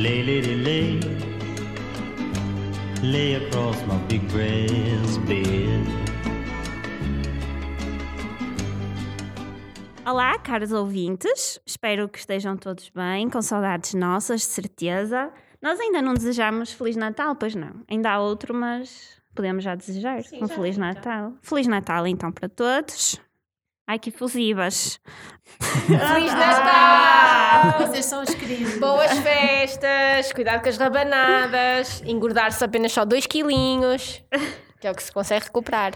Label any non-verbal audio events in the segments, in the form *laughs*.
Lay, lady, lay. Lay across my big breast bed. Olá, caros ouvintes. Espero que estejam todos bem, com saudades nossas, de certeza. Nós ainda não desejamos Feliz Natal, pois não. Ainda há outro, mas podemos já desejar um Feliz Natal. Feliz Natal, então, para todos. Ai, que fusivas. Feliz Natal! Vocês são os queridos. Boas festas, cuidado com as rabanadas, engordar-se apenas só 2 quilinhos, que é o que se consegue recuperar.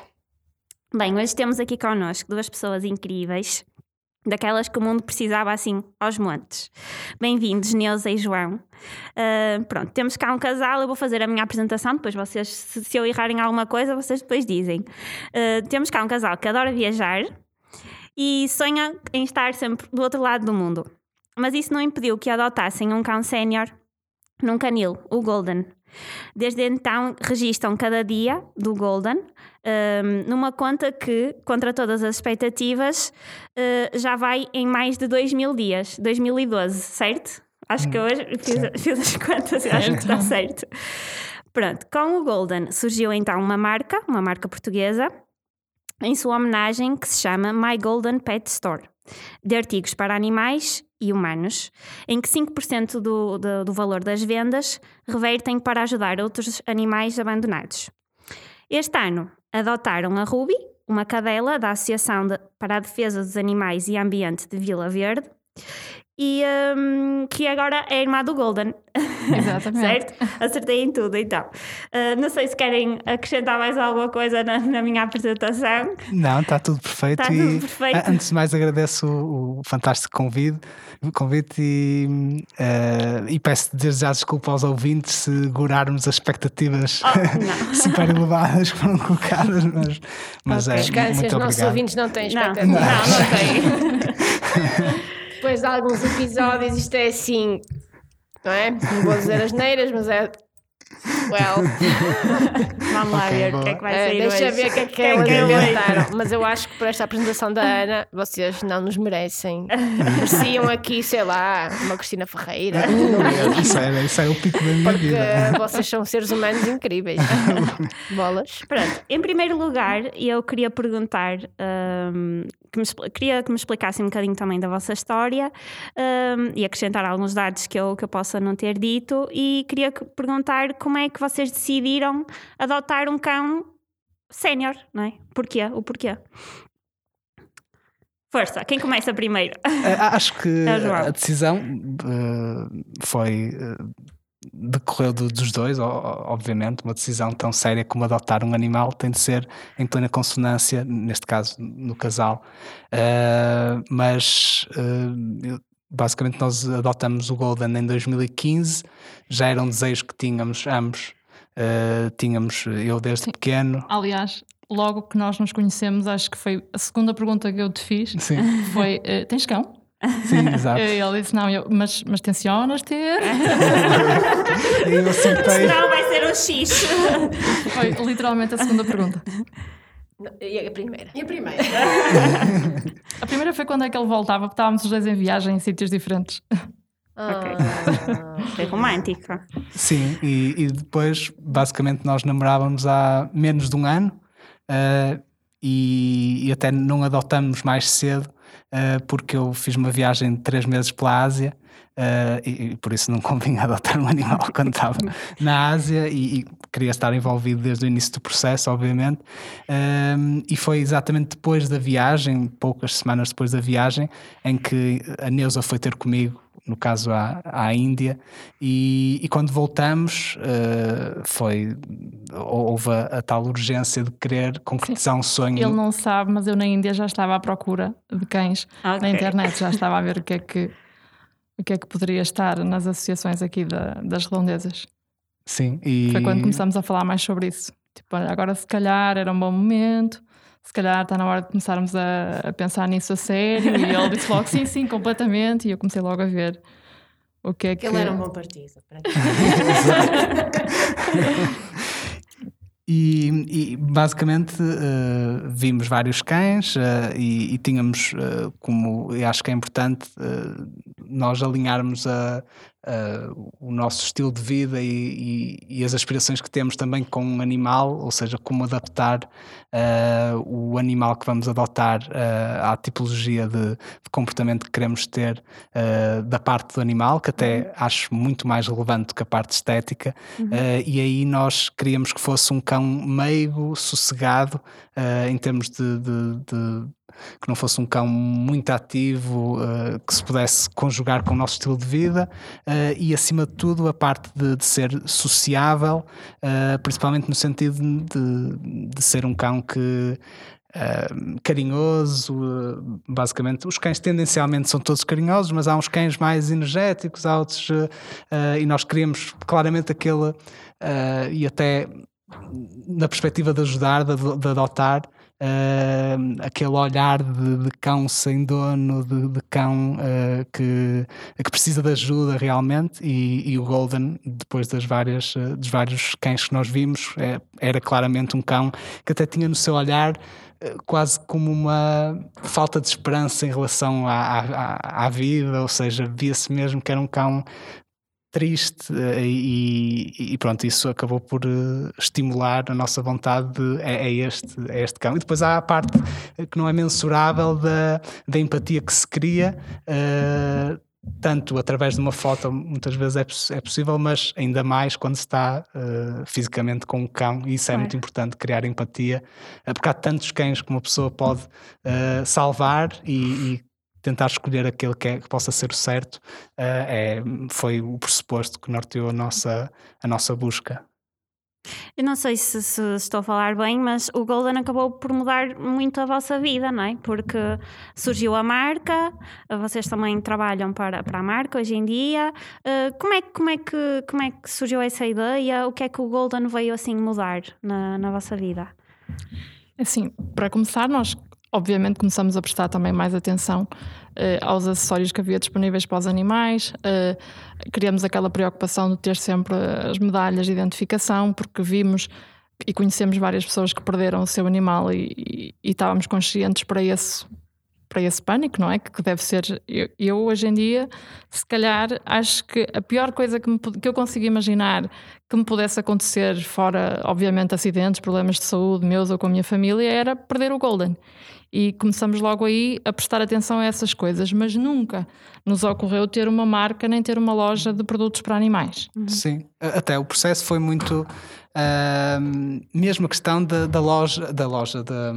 Bem, hoje temos aqui connosco duas pessoas incríveis, daquelas que o mundo precisava assim aos montes. Bem-vindos, Neuza e João. Ah, pronto, temos cá um casal, eu vou fazer a minha apresentação, depois vocês, se, se eu errar em alguma coisa, vocês depois dizem. Ah, temos cá um casal que adora viajar e sonha em estar sempre do outro lado do mundo. Mas isso não impediu que adotassem um cão sénior num canil, o Golden. Desde então registam cada dia do Golden um, numa conta que, contra todas as expectativas, uh, já vai em mais de 2 mil dias, 2012, certo? Acho que hoje fiz, fiz as contas e acho que está certo. Pronto, com o Golden surgiu então uma marca, uma marca portuguesa, em sua homenagem que se chama My Golden Pet Store, de artigos para animais e humanos, em que 5% do, do, do valor das vendas revertem para ajudar outros animais abandonados. Este ano adotaram a Ruby, uma cadela da Associação de- para a Defesa dos Animais e Ambiente de Vila Verde, e hum, que agora é a irmã do Golden. Exatamente. *laughs* certo? Acertei em tudo, então. Ah, não sei se querem acrescentar mais alguma coisa na, na minha apresentação. Não, está tudo perfeito. Está tudo perfeito. Antes de mais, agradeço o, o fantástico convite, convite e, eh, e peço desde já desculpa aos ouvintes se gorarmos as expectativas Oh, *laughs* não. super elevadas que foram colocadas, mas, mas é Descansem, muito os nossos ouvintes não têm Não, não, expectativa. não tem. *laughs* Depois de alguns episódios, isto é assim, não é? Não vou dizer as neiras, mas é. Well, *laughs* Vamos lá ver o que é que vai eh, sair deixa hoje. ver o que é que Quem elas que é hoje? inventaram. Mas eu acho que por esta apresentação da Ana, vocês não nos merecem. Mereciam aqui, sei lá, uma Cristina Ferreira. Isso é, isso é o pico da minha Porque vida. vocês são seres humanos incríveis. *laughs* Bolas. Pronto, em primeiro lugar, eu queria perguntar, hum, que me, queria que me explicassem um bocadinho também da vossa história hum, e acrescentar alguns dados que eu, que eu possa não ter dito e queria que- perguntar como é que vocês decidiram adotar um cão sénior, não é? Porquê? O porquê? Força, quem começa primeiro? Acho que *laughs* É a decisão eh, foi. eh, decorreu do- dos dois, obviamente. Uma decisão tão séria como adotar um animal tem de ser em plena consonância, neste caso no casal. Eh, mas eu- basicamente nós adotamos o Golden em 2015, já era um desejo que tínhamos ambos. Eh, tínhamos eu desde pequeno. Aliás, logo que nós nos conhecemos, acho que foi a segunda pergunta que eu te fiz. Sim, Foi: tens cão? Sim, *laughs* exato. E ele disse: Não, eu, mas, mas tencionas ter? *laughs* E eu acertei. Não, vai ser um X. *laughs* Foi literalmente a segunda pergunta. E a primeira? E a primeira? A primeira foi quando é que ele voltava, porque estávamos os dois em viagem em sítios diferentes. Ah, Foi romântico. Sim, e, e depois basicamente nós namorávamos há menos de um ano eh, e, e até não adotamos mais cedo porque eu fiz uma viagem de três meses pela Ásia eh, e, e por isso não *laughs* convinha adotar um animal *laughs* quando estava na Ásia e, e queria estar envolvido desde o início do processo, obviamente. Um, e foi exatamente depois da viagem, poucas semanas depois da viagem, em que a Neuza foi ter comigo no caso à, à Índia, e, e quando voltamos uh, foi houve a, a, tal urgência de querer concretizar um sonho. Ele não sabe, mas eu na Índia já estava à procura de cães Ok. na internet, já estava a ver o que é que, *laughs* o que, é que poderia estar nas associações aqui da- das redondezas. Sim, e Foi quando começamos a falar mais sobre isso. Tipo, olha, agora se calhar era um bom momento, se calhar está na hora de começarmos a, a pensar nisso a sério. E ele disse logo sim, sim, completamente. E eu comecei logo a ver o que é que. Ele era um bom partido. pronto. *laughs* E, e, basicamente uh, vimos vários cães uh, e, e, tínhamos, uh, como eu acho que é importante, nós alinharmos a, a- o nosso estilo de vida e, e- e as aspirações que temos também com um animal, ou seja, como adaptar ah, o animal que vamos adotar ah, à tipologia de, de comportamento que queremos ter ah, da parte do animal, que até acho muito mais relevante que a parte estética. Ah, e aí nós queríamos que fosse um cão meigo, sossegado, em termos de- de- de que não fosse um cão muito ativo, eh, que se pudesse conjugar com o nosso estilo de vida eh, e, acima de tudo, a parte de, de ser sociável, eh, principalmente no sentido de, de ser um cão que. carinhoso, basicamente. Os cães tendencialmente são todos carinhosos, mas há uns cães mais energéticos, há outros. e nós queríamos claramente aquele. e até na perspectiva de ajudar, de, de adotar, eh, aquele olhar de, de cão sem dono, de, de cão eh, que, que precisa de ajuda realmente, e, e o Golden, depois das várias, eh, dos vários cães que nós vimos, eh, era claramente um cão que até tinha no seu olhar quase como uma falta de esperança em relação à, à, à vida, ou seja, via-se mesmo que era um cão triste eh, e, e pronto, isso acabou por eh, estimular a nossa vontade de é, é este, é este cão. E depois há a parte que não é mensurável da, da empatia que se cria, eh, tanto através de uma foto, muitas vezes é, poss- é possível, mas ainda mais quando se está eh, fisicamente com um cão, e isso é Claro. muito importante, criar empatia, porque há tantos cães que uma pessoa pode eh, salvar e, e tentar escolher aquele que, é- que possa ser o certo, eh, é, foi o pressuposto que norteou a nossa, a nossa busca. Eu não sei se, se estou a falar bem, mas o Golden acabou por mudar muito a vossa vida, não é? Porque surgiu a marca, vocês também trabalham para, para a marca hoje em dia. Eh, como, é, que- como, é que, como é que surgiu essa ideia? O que é que o Golden veio assim mudar na, na vossa vida? Assim, para começar, nós obviamente começamos a prestar também mais atenção eh, aos acessórios que havia disponíveis para os animais. eh, criamos aquela preocupação de ter sempre as medalhas de identificação, porque vimos e conhecemos várias pessoas que perderam o seu animal e, e- e estávamos conscientes para esse para esse pânico, não é? Que deve ser. Eu, eu, hoje em dia, se calhar, acho que a pior coisa que, me que eu consigo imaginar que me pudesse acontecer, fora, obviamente, acidentes, problemas de saúde meus ou com a minha família, era perder o Golden. E começamos logo aí a prestar atenção a essas coisas, mas nunca nos ocorreu ter uma marca nem ter uma loja de produtos para animais. Sim, A- até o processo foi muito. ahm, mesmo a questão da, da loja, da, loja da,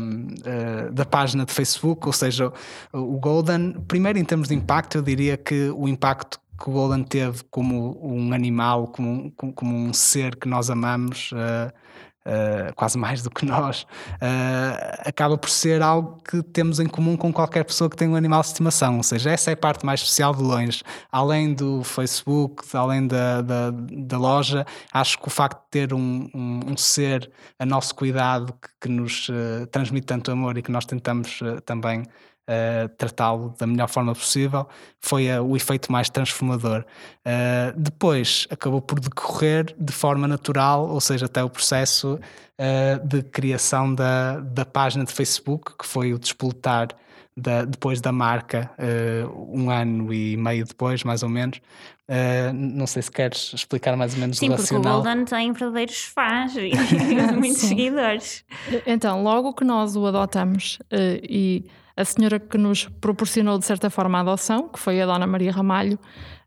ah, da página de Facebook, ou seja, o, o Golden, primeiro em termos de impacto, eu diria que o impacto que o Golden teve como um animal, como, como, um ser que nós amamos. ah, ah, quase mais do que nós, ah, acaba por ser algo que temos em comum com qualquer pessoa que tem um animal de estimação. Ou seja, essa é a parte mais especial de longe. Além do Facebook, além da, da, da loja, acho que o facto de ter um, um, um ser a nosso cuidado que, que nos transmite tanto amor e que nós tentamos também uh, tratá-lo da melhor forma possível, foi uh, o efeito mais transformador. Uh, depois acabou por decorrer de forma natural, ou seja, até o processo uh, de criação da, da página de Facebook, que foi o despoletar da, depois da marca, uh, um ano e meio depois, mais ou menos. Uh, não sei se queres explicar mais ou menos Sim, o porque o racional. Golden tem verdadeiros fãs e *laughs* muitos Sim. seguidores. Então, logo que nós o adotamos eh, e a senhora que nos proporcionou de certa forma a adoção, que foi a Dona Maria Ramalho,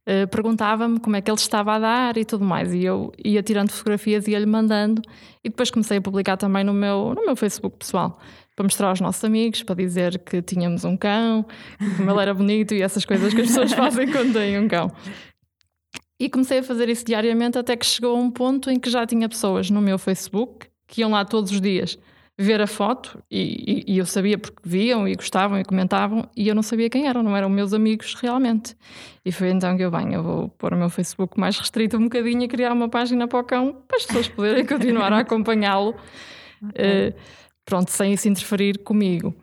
eh, perguntava-me como é que ele estava a dar e tudo mais. E eu ia tirando fotografias e ia-lhe mandando. E depois comecei a publicar também no meu, no meu Facebook pessoal, para mostrar aos nossos amigos, para dizer que tínhamos um cão, como ele era bonito e essas coisas que as pessoas fazem *laughs* quando têm um cão. E comecei a fazer isso diariamente até que chegou a um ponto em que já tinha pessoas no meu Facebook que iam lá todos os dias ver a foto e, e- e eu sabia porque viam e gostavam e comentavam e eu não sabia quem eram, não eram meus amigos realmente. E foi então que eu, bem, eu vou pôr o meu Facebook mais restrito um bocadinho e criar uma página para o cão para as pessoas poderem continuar a *laughs* acompanhá-lo, eh, pronto, sem isso interferir comigo.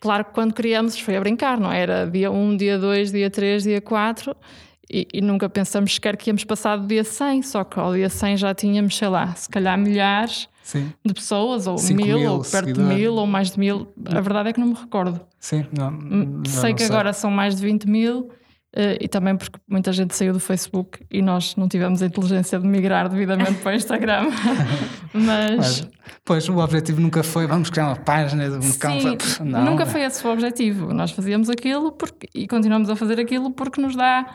Claro que quando criamos foi a brincar, não é? era dia 1, dia 2, dia 3, dia 4 e, e nunca pensamos sequer que íamos passar do dia 100, só que ao dia 100 já tínhamos, sei lá, se calhar milhares Sim, de pessoas, ou mil, mil ou perto de mil, ou mais de mil. A verdade é que não me recordo. sim, não, não- sei não que agora são mais de 20 mil. Eh, e também porque muita gente saiu do Facebook e nós não tivemos a inteligência de migrar devidamente para o Instagram. *laughs* Mas, Mas, pois, o objetivo nunca foi vamos criar uma página de um sim, Não, nunca foi esse o objetivo. Nós fazíamos aquilo porque, e continuamos a fazer aquilo porque nos dá.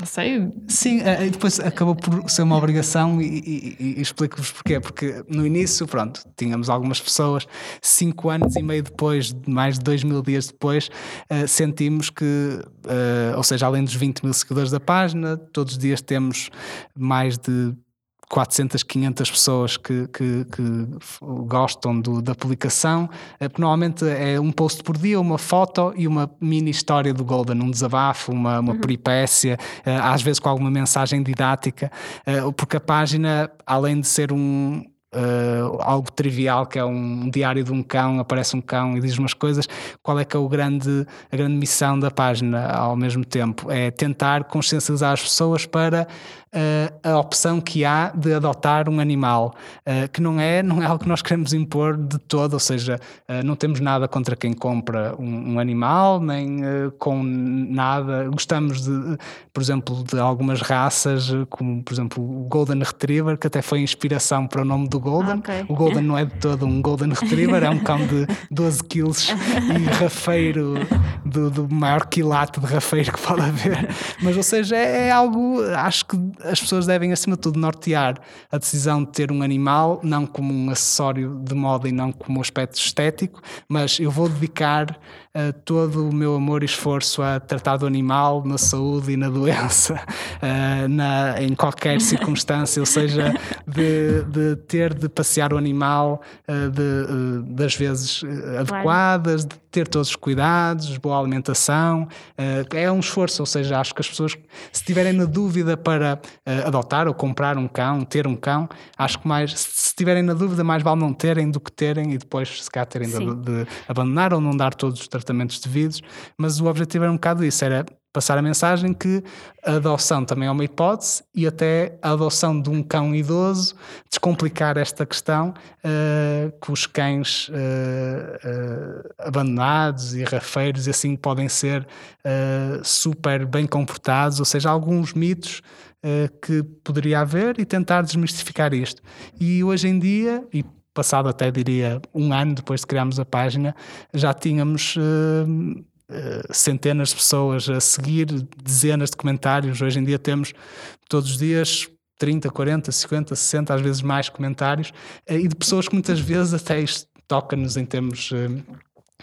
Não sei, Sim, eh, e depois acabou por ser uma obrigação e, e- e- e explico-vos porquê. Porque no início, pronto, tínhamos algumas pessoas, cinco anos e meio depois, mais de dois mil dias depois, eh, sentimos que, eh, ou seja, além dos 20 mil seguidores da página, todos os dias temos mais de 400, 500 pessoas que, que- que gostam do- da publicação, eh, porque normalmente é um post por dia, uma foto e uma mini história do Golden, um desabafo, uma, uma peripécia, eh, às vezes com alguma mensagem didática, eh, porque a página, além de ser um. eh, algo trivial que é um diário de um cão, aparece um cão e diz umas coisas. Qual é que é o grande, a grande missão da página ao mesmo tempo? É tentar consciencializar as pessoas para a opção que há de adotar um animal, eh, que não é, não é algo que nós queremos impor de todo, ou seja, eh, não temos nada contra quem compra um, um animal, nem eh, com nada. Gostamos de, por exemplo, de algumas raças, eh, como por exemplo o Golden Retriever, que até foi inspiração para o nome do Golden. Ok. O Golden não é de todo um Golden Retriever, é um cão de *laughs* 12 quilos e rafeiro, do, do maior quilate de rafeiro que pode haver. Mas, ou seja, é, é algo, acho que as pessoas devem, acima de tudo, nortear a decisão de ter um animal, não como um acessório de moda e não como um aspecto estético, mas eu vou dedicar eh, todo o meu amor e esforço a tratar do animal na saúde e na doença, *laughs* eh, na, em qualquer *laughs* circunstância, ou seja, de, de ter de passear o animal eh, de, das vezes adequadas, de ter todos os cuidados, boa alimentação. é um esforço, ou seja, acho que as pessoas, se tiverem na dúvida para eh, adotar ou comprar um cão, ter um cão, acho que mais, se tiverem na dúvida, mais vale não terem do que terem e depois, se calhar, terem de, de abandonar ou não dar todos os tratamentos devidos. Mas o objetivo era um bocado isso, era passar a mensagem que a adoção também é uma hipótese e até a adoção de um cão idoso, descomplicar esta questão eh, que os cães eh, eh, abandonados e rafeiros e assim podem ser super bem comportados, ou seja, alguns mitos que poderia haver e tentar desmistificar isto. E hoje em dia, e passado até diria um ano depois de criarmos a página, já tínhamos eh, eh, centenas de pessoas a seguir, dezenas de comentários. Hoje em dia temos todos os dias 30, 40, 50, 60, às vezes mais comentários, eh, e de pessoas que muitas vezes até isto toca-nos em termos eh,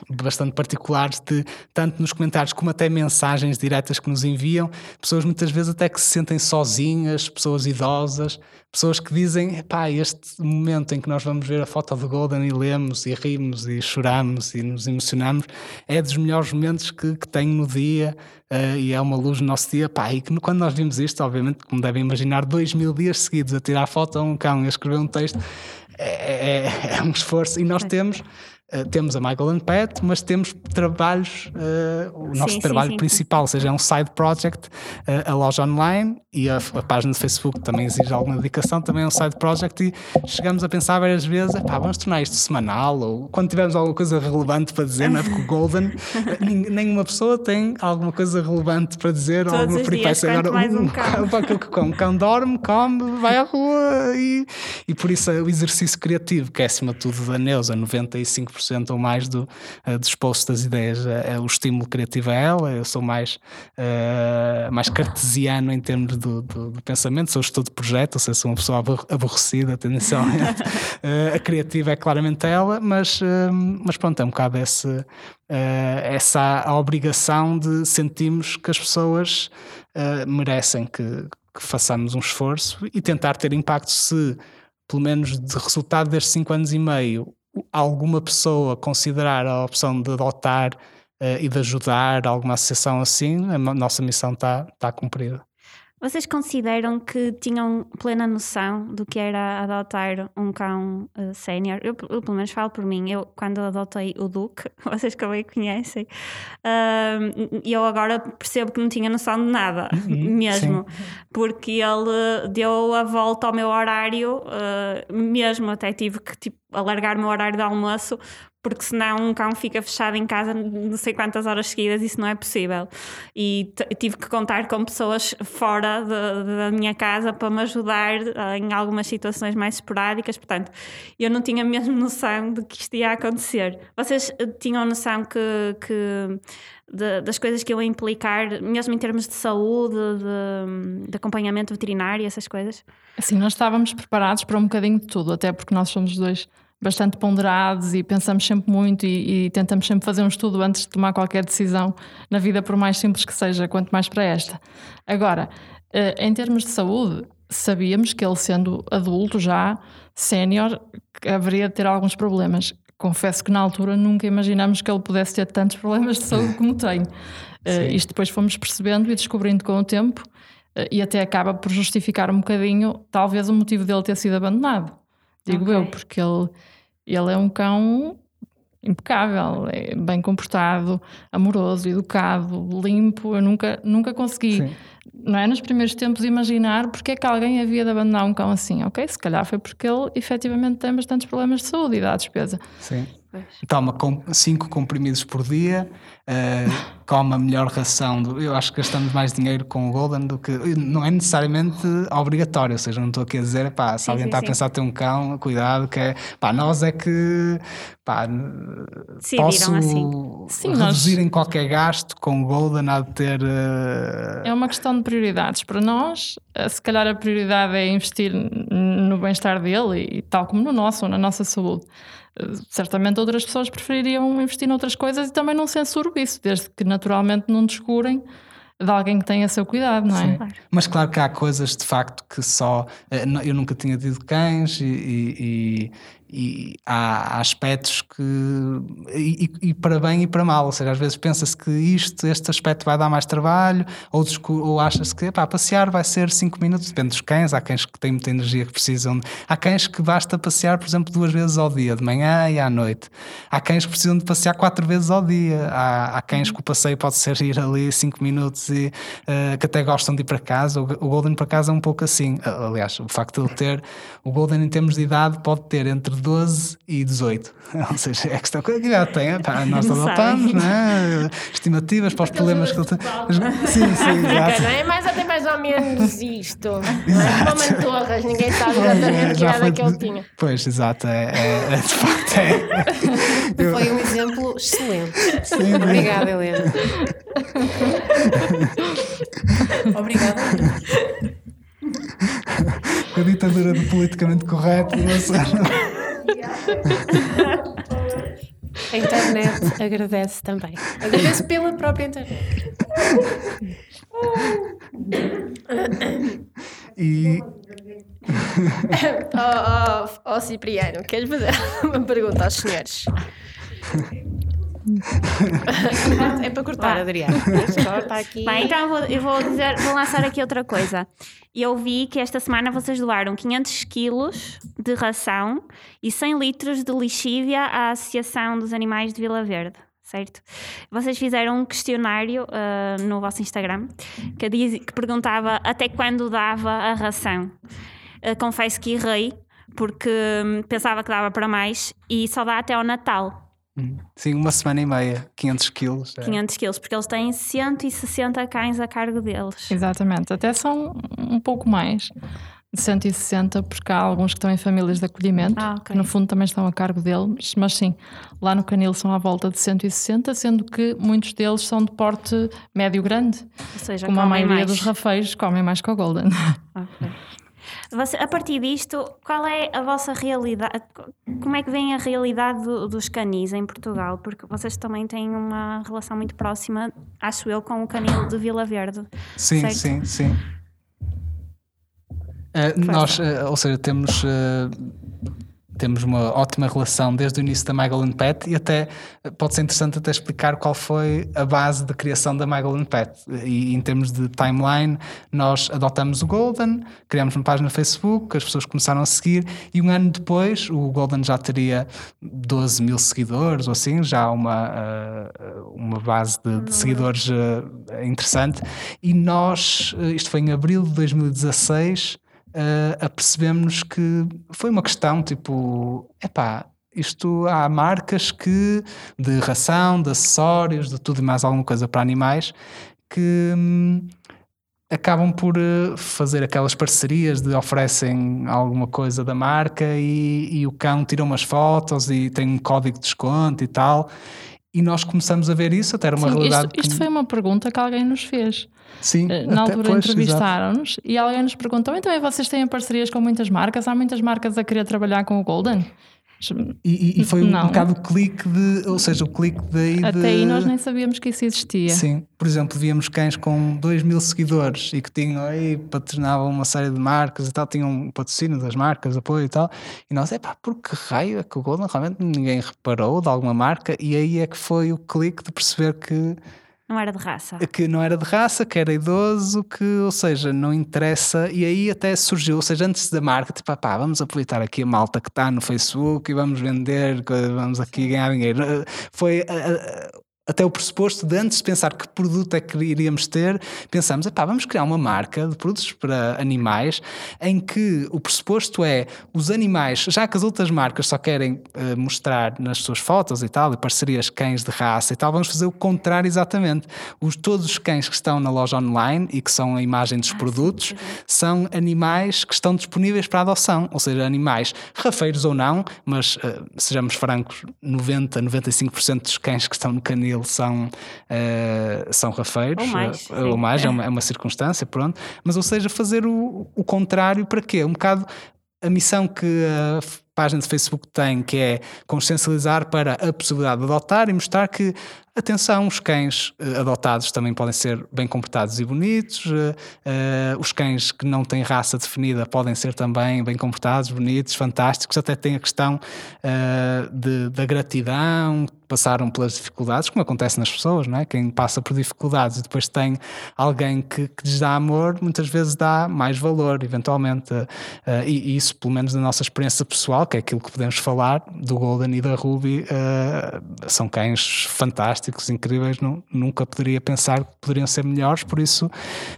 bastante particulares, de, tanto nos comentários como até mensagens diretas que nos enviam, pessoas muitas vezes até que se sentem sozinhas, pessoas idosas, pessoas que dizem, pá, este momento em que nós vamos ver a foto do Golden e lemos e rimos e choramos e nos emocionamos, é dos melhores momentos que, que tenho no dia eh, e é uma luz no nosso dia, pá, e que quando nós vimos isto, obviamente, como devem imaginar, dois mil dias seguidos a tirar foto a um cão e a escrever um texto, é, é- é um esforço. E nós temos Uh, temos a Michael and Pet, mas temos trabalhos, uh, o Sim, nosso sim, trabalho sim. principal, ou seja, é um side project, uh, a loja online e a, a página de Facebook também exige alguma dedicação, também é um side project e chegamos a pensar várias vezes, "Epá, vamos tornar isto semanal ou quando tivermos alguma coisa relevante para dizer, não é? Porque o Golden, *laughs* nenhuma pessoa tem alguma coisa relevante para dizer ou Todos alguma peripécia. Agora, mais um cão. *laughs* Pá, que- que- um cão dorme, come, vai à rua e, e por isso é o exercício criativo, que é acima de tudo da Neuza, 95% ou mais do, eh, dos posts das ideias, é, é o estímulo criativo a ela. Eu sou mais, eh, mais cartesiano em termos do, do- do pensamento, sou gestor de projeto, ou seja, sou uma pessoa abor- aborrecida tendencialmente. *laughs* A criativa é claramente ela, mas, mas pronto, é um bocado esse, essa a obrigação de sentirmos que as pessoas merecem que, que façamos um esforço e tentar ter impacto se, pelo menos de resultado destes cinco anos e meio, alguma pessoa considerar a opção de adotar eh, e de ajudar alguma associação assim, a no- nossa missão está tá cumprida. Vocês consideram que tinham plena noção do que era adotar um cão uh, sénior? Eu, eu, pelo menos, falo por mim. Eu, quando adotei o Duque, *laughs* vocês que bem conhecem, uh, eu agora percebo que não tinha noção de nada, mesmo. Porque ele deu a volta ao meu horário, uh, mesmo até tive que tipo, alargar o meu horário de almoço porque senão um cão fica fechado em casa não sei quantas horas seguidas, isso não é possível. E tive que contar com pessoas fora de- da minha casa para me ajudar eh, em algumas situações mais esporádicas, portanto, eu não tinha mesmo *laughs* noção de que isto ia acontecer. Vocês eh, tinham noção que. que de- das coisas que eu ia implicar, mesmo em termos de saúde, de, de acompanhamento veterinário, essas coisas. Assim, nós estávamos preparados para um bocadinho de tudo, até porque nós somos os dois bastante ponderados e pensamos sempre muito e, e tentamos sempre fazer um estudo antes de tomar qualquer decisão na vida, por mais simples que seja, quanto mais para esta. Agora, eh, em termos de saúde, sabíamos que ele, sendo adulto já, sénior, haveria de ter alguns problemas. Confesso que na altura nunca imaginámos que ele pudesse ter tantos problemas de saúde como tem. Eh, isto depois fomos percebendo e descobrindo com o tempo eh, e até acaba por justificar um bocadinho, talvez, o motivo dele ter sido abandonado. Digo Ok. eu, porque ele, ele é um cão impecável, é bem comportado, amoroso, educado, limpo. Eu nunca, nunca consegui, Sim. não é? Nos primeiros tempos, imaginar porque é que alguém havia de abandonar um cão assim. Ok, se calhar foi porque ele efetivamente tem bastantes problemas de saúde e dá despesa. Sim. Toma com cinco comprimidos por dia, eh, come a melhor ração. Do, eu acho que gastamos mais dinheiro com o Golden do que. Não é necessariamente obrigatório, ou seja, não estou aqui a dizer, pá, se Sim, alguém sim, está sim. a pensar ter um cão, cuidado, que é. Pá, nós é que. Pá, Decidiram posso assim. Sim, nós- reduzir em qualquer gasto com o Golden, há de ter. eh, É uma questão de prioridades. Para nós, eh, se calhar a prioridade é investir no bem-estar dele e tal como no nosso, ou na nossa saúde. Certamente outras pessoas prefeririam investir noutras coisas e também não censuro isso, desde que naturalmente não descurem de alguém que tenha seu cuidado, não é? Sim. Mas claro que há coisas de facto que só. eh, Eu nunca tinha tido cães e, e- e- há aspectos que. E, e- para bem e para mal. Ou seja, às vezes pensa-se que isto, este aspecto vai dar mais trabalho, outros, ou achas que pá, passear vai ser 5 minutos, depende dos cães. Há cães que têm muita energia que precisam. Há cães que basta passear, por exemplo, duas vezes ao dia, de manhã e à noite. Há cães que precisam de passear quatro vezes ao dia. Há, há cães que o passeio pode ser ir ali 5 minutos e eh, que até gostam de ir para casa. O, o Golden para casa é um pouco assim. Aliás, o facto de ele ter, o Golden em termos de idade pode ter entre 12 e 18. *laughs* Ou seja, é questão que idade tem. Pá, *laughs* nós adotamos, né? estimativas para os problemas que ele tem. *laughs* Sim, sim, exato. Não é mais ou menos mais ou menos isto. Não é como a Mantorras, ninguém sabe exatamente que Já idade é que ele de- tinha. Pois, exato. É, é- é de facto. É, eu- Foi um exemplo excelente. sim, Obrigada, Helena. Obrigada. a ditadura do politicamente correto. não sei. *laughs* A internet agradece também. Agradece pela própria internet. E *laughs* Oh, oh, oh, Cipriano, queres fazer uma pergunta aos senhores? *laughs* É para cortar. Adriana. Corta aqui. Bem, então eu vou, eu vou dizer, vou lançar aqui outra coisa. Eu vi que esta semana vocês doaram 500 quilos de ração e 100 litros de lixívia à Associação dos Animais de Vila Verde, certo? Vocês fizeram um questionário ah, no vosso Instagram que, diz, que perguntava até quando dava a ração. Ah, confesso que errei, porque hum, pensava que dava para mais e só dá até ao Natal. Sim, uma semana e meia, 500 quilos. é. 500 quilos, porque eles têm 160 cães a cargo deles. Exatamente, até são um pouco mais de 160, porque há alguns que estão em famílias de acolhimento, Ah, ok. que no fundo também estão a cargo deles, mas sim, lá no Canil são à volta de 160, sendo que muitos deles são de porte médio-grande, Ou seja, como a maioria mais. dos rafeiros comem mais que o Golden. Ok. Você- a partir disto, qual é a vossa realidade? Como é que vem a realidade do- dos canis em Portugal? Porque vocês também têm uma relação muito próxima, acho eu, com o canil de Vila Verde. Sim, certo? sim, sim. Eh, nós, eh, ou seja, temos, eh, temos uma ótima relação desde o início da Magellan Pet e até eh, pode ser interessante até explicar qual foi a base da criação da Magellan Pet. E em termos de timeline, nós adotamos o Golden, criamos uma página no Facebook, as pessoas começaram a seguir e um ano depois o Golden já teria 12 mil seguidores ou assim, já uma, eh, uma base de, de seguidores eh, interessante. E nós, isto foi em abril de 2016, uh, apercebemos que foi uma questão tipo, epá, isto há marcas que de ração, de acessórios, de tudo e mais alguma coisa para animais que hum, acabam por eh, fazer aquelas parcerias de oferecem alguma coisa da marca e, e o cão tira umas fotos e tem um código de desconto e tal. E nós começamos a ver isso, até era uma Sim, realidade. isto, isto que- foi uma pergunta que alguém nos fez. Sim, Eh, Na altura entrevistaram-nos e alguém nos perguntou: então vocês têm parcerias com muitas marcas? Há muitas marcas a querer trabalhar com o Golden? E, e- foi um Não. bocado o clique de, ou seja, o clique daí Até de, aí nós nem sabíamos que isso existia. Sim, por exemplo, víamos cães com 2 mil seguidores e que tinham aí, patrocinavam uma série de marcas e tal, tinham um patrocínio das marcas, apoio e tal. E nós, é pá, por que raio é que o Golden realmente ninguém reparou de alguma marca? E aí é que foi o clique de perceber que, Não era de raça. que não era de raça, que era idoso, que, ou seja, não interessa. E aí até surgiu, ou seja, antes da marca, tipo, ah, pá, vamos aproveitar aqui a malta que está no Facebook e vamos vender, vamos aqui ganhar dinheiro. Foi. Ah, ah, até o pressuposto de antes de pensar que produto é que iríamos ter, pensamos, epá, vamos criar uma marca de produtos para animais em que o pressuposto é os animais, já que as outras marcas só querem eh, mostrar nas suas fotos e tal, e parcerias cães de raça e tal, vamos fazer o contrário exatamente. Os, todos os cães que estão na loja online e que são a imagem dos produtos são animais que estão disponíveis para adoção, ou seja, animais rafeiros ou não, mas eh, sejamos francos, 90, 95% dos cães que estão no canil são, eh, são rafeiros, Ou mais, sim. ou mais, é uma, é uma *laughs* circunstância, pronto. Mas, ou seja, fazer o, o contrário para quê? Um bocado a missão que a página de Facebook tem, que é consciencializar para a possibilidade de adotar e mostrar que, atenção, os cães eh, adotados também podem ser bem comportados e bonitos, eh, eh, os cães que não têm raça definida podem ser também bem comportados, bonitos, fantásticos, até tem a questão de, da gratidão, passaram pelas dificuldades, como acontece nas pessoas, não é? Quem passa por dificuldades e depois tem alguém que, que lhes dá amor, muitas vezes dá mais valor, eventualmente. Eh, e, e isso, pelo menos na nossa experiência pessoal, que é aquilo que podemos falar do Golden e da Ruby, eh, são cães fantásticos, incríveis, nu- nunca poderia pensar que poderiam ser melhores, por isso,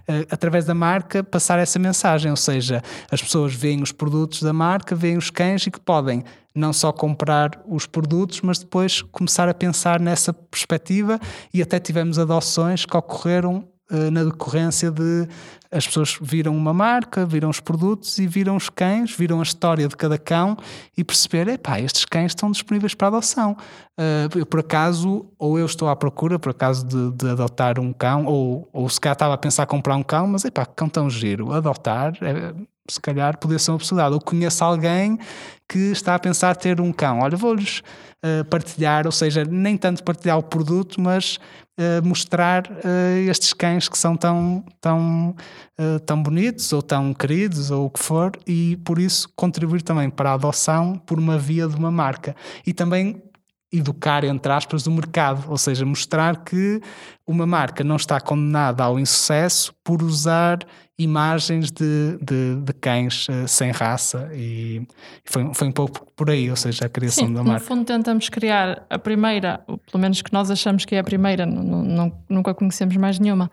eh, através da marca, passar essa mensagem, ou seja, as pessoas veem os produtos da marca, veem os cães e que podem não só comprar os produtos, mas depois começar a pensar nessa perspectiva e até tivemos adoções que ocorreram na decorrência de as pessoas viram uma marca, viram os produtos e viram os cães, viram a história de cada cão e perceber, epá, estes cães estão disponíveis para adoção. Eh, eu, por acaso, ou eu estou à procura, por acaso, de, de adotar um cão, ou, ou se calhar estava a pensar comprar um cão, mas epá, que cão tão giro, adotar, é, se calhar poderia ser uma possibilidade. Ou conheço alguém que está a pensar ter um cão. Olha, vou-lhes eh, partilhar, ou seja, nem tanto partilhar o produto, mas eh, mostrar eh, estes cães que são tão, tão, eh, tão bonitos ou tão queridos ou o que for, e por isso contribuir também para a adoção por uma via de uma marca. E também educar, entre aspas, o mercado, ou seja, mostrar que uma marca não está condenada ao insucesso por usar imagens de, de, de cães eh, sem raça e foi, foi um pouco por aí, ou seja, a criação Sim, da no marca. fundo tentamos criar a primeira, pelo menos que nós achamos que é a primeira, nu- nunca conhecemos mais nenhuma,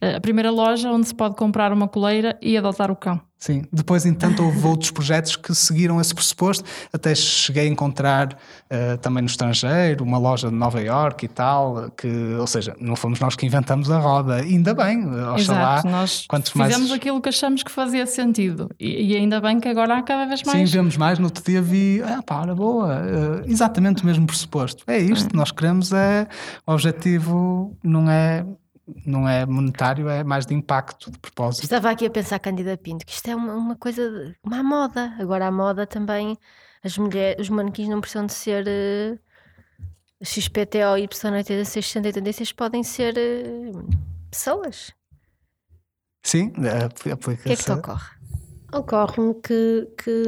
eh, a primeira loja onde se pode comprar uma coleira e adotar o cão. Sim, depois, entanto, houve outros projetos que seguiram esse pressuposto. Até cheguei a encontrar eh, também no estrangeiro uma loja de Nova York e tal, que, ou seja, não fomos nós que inventamos a roda. Ainda bem, oxalá. Exato, nós quantos fizemos mais- aquilo que achamos que fazia sentido e, e ainda bem que agora há cada vez Sim, mais. vemos mais. No outro dia vi, ah, pá, olha, boa, eh, exatamente o mesmo pressuposto. É isto, nós queremos é. O objetivo não é, não é monetário, é mais de impacto, de propósito. Estava aqui a pensar, Cândida Pinto, que isto é uma, uma coisa, uma moda. Agora a moda também, as mulheres, os manequins não precisam de ser eh, XPTO y 8686 podem ser eh, pessoas. Sim, aplica-se. O que é que te ocorre? Ocorre-me que, que,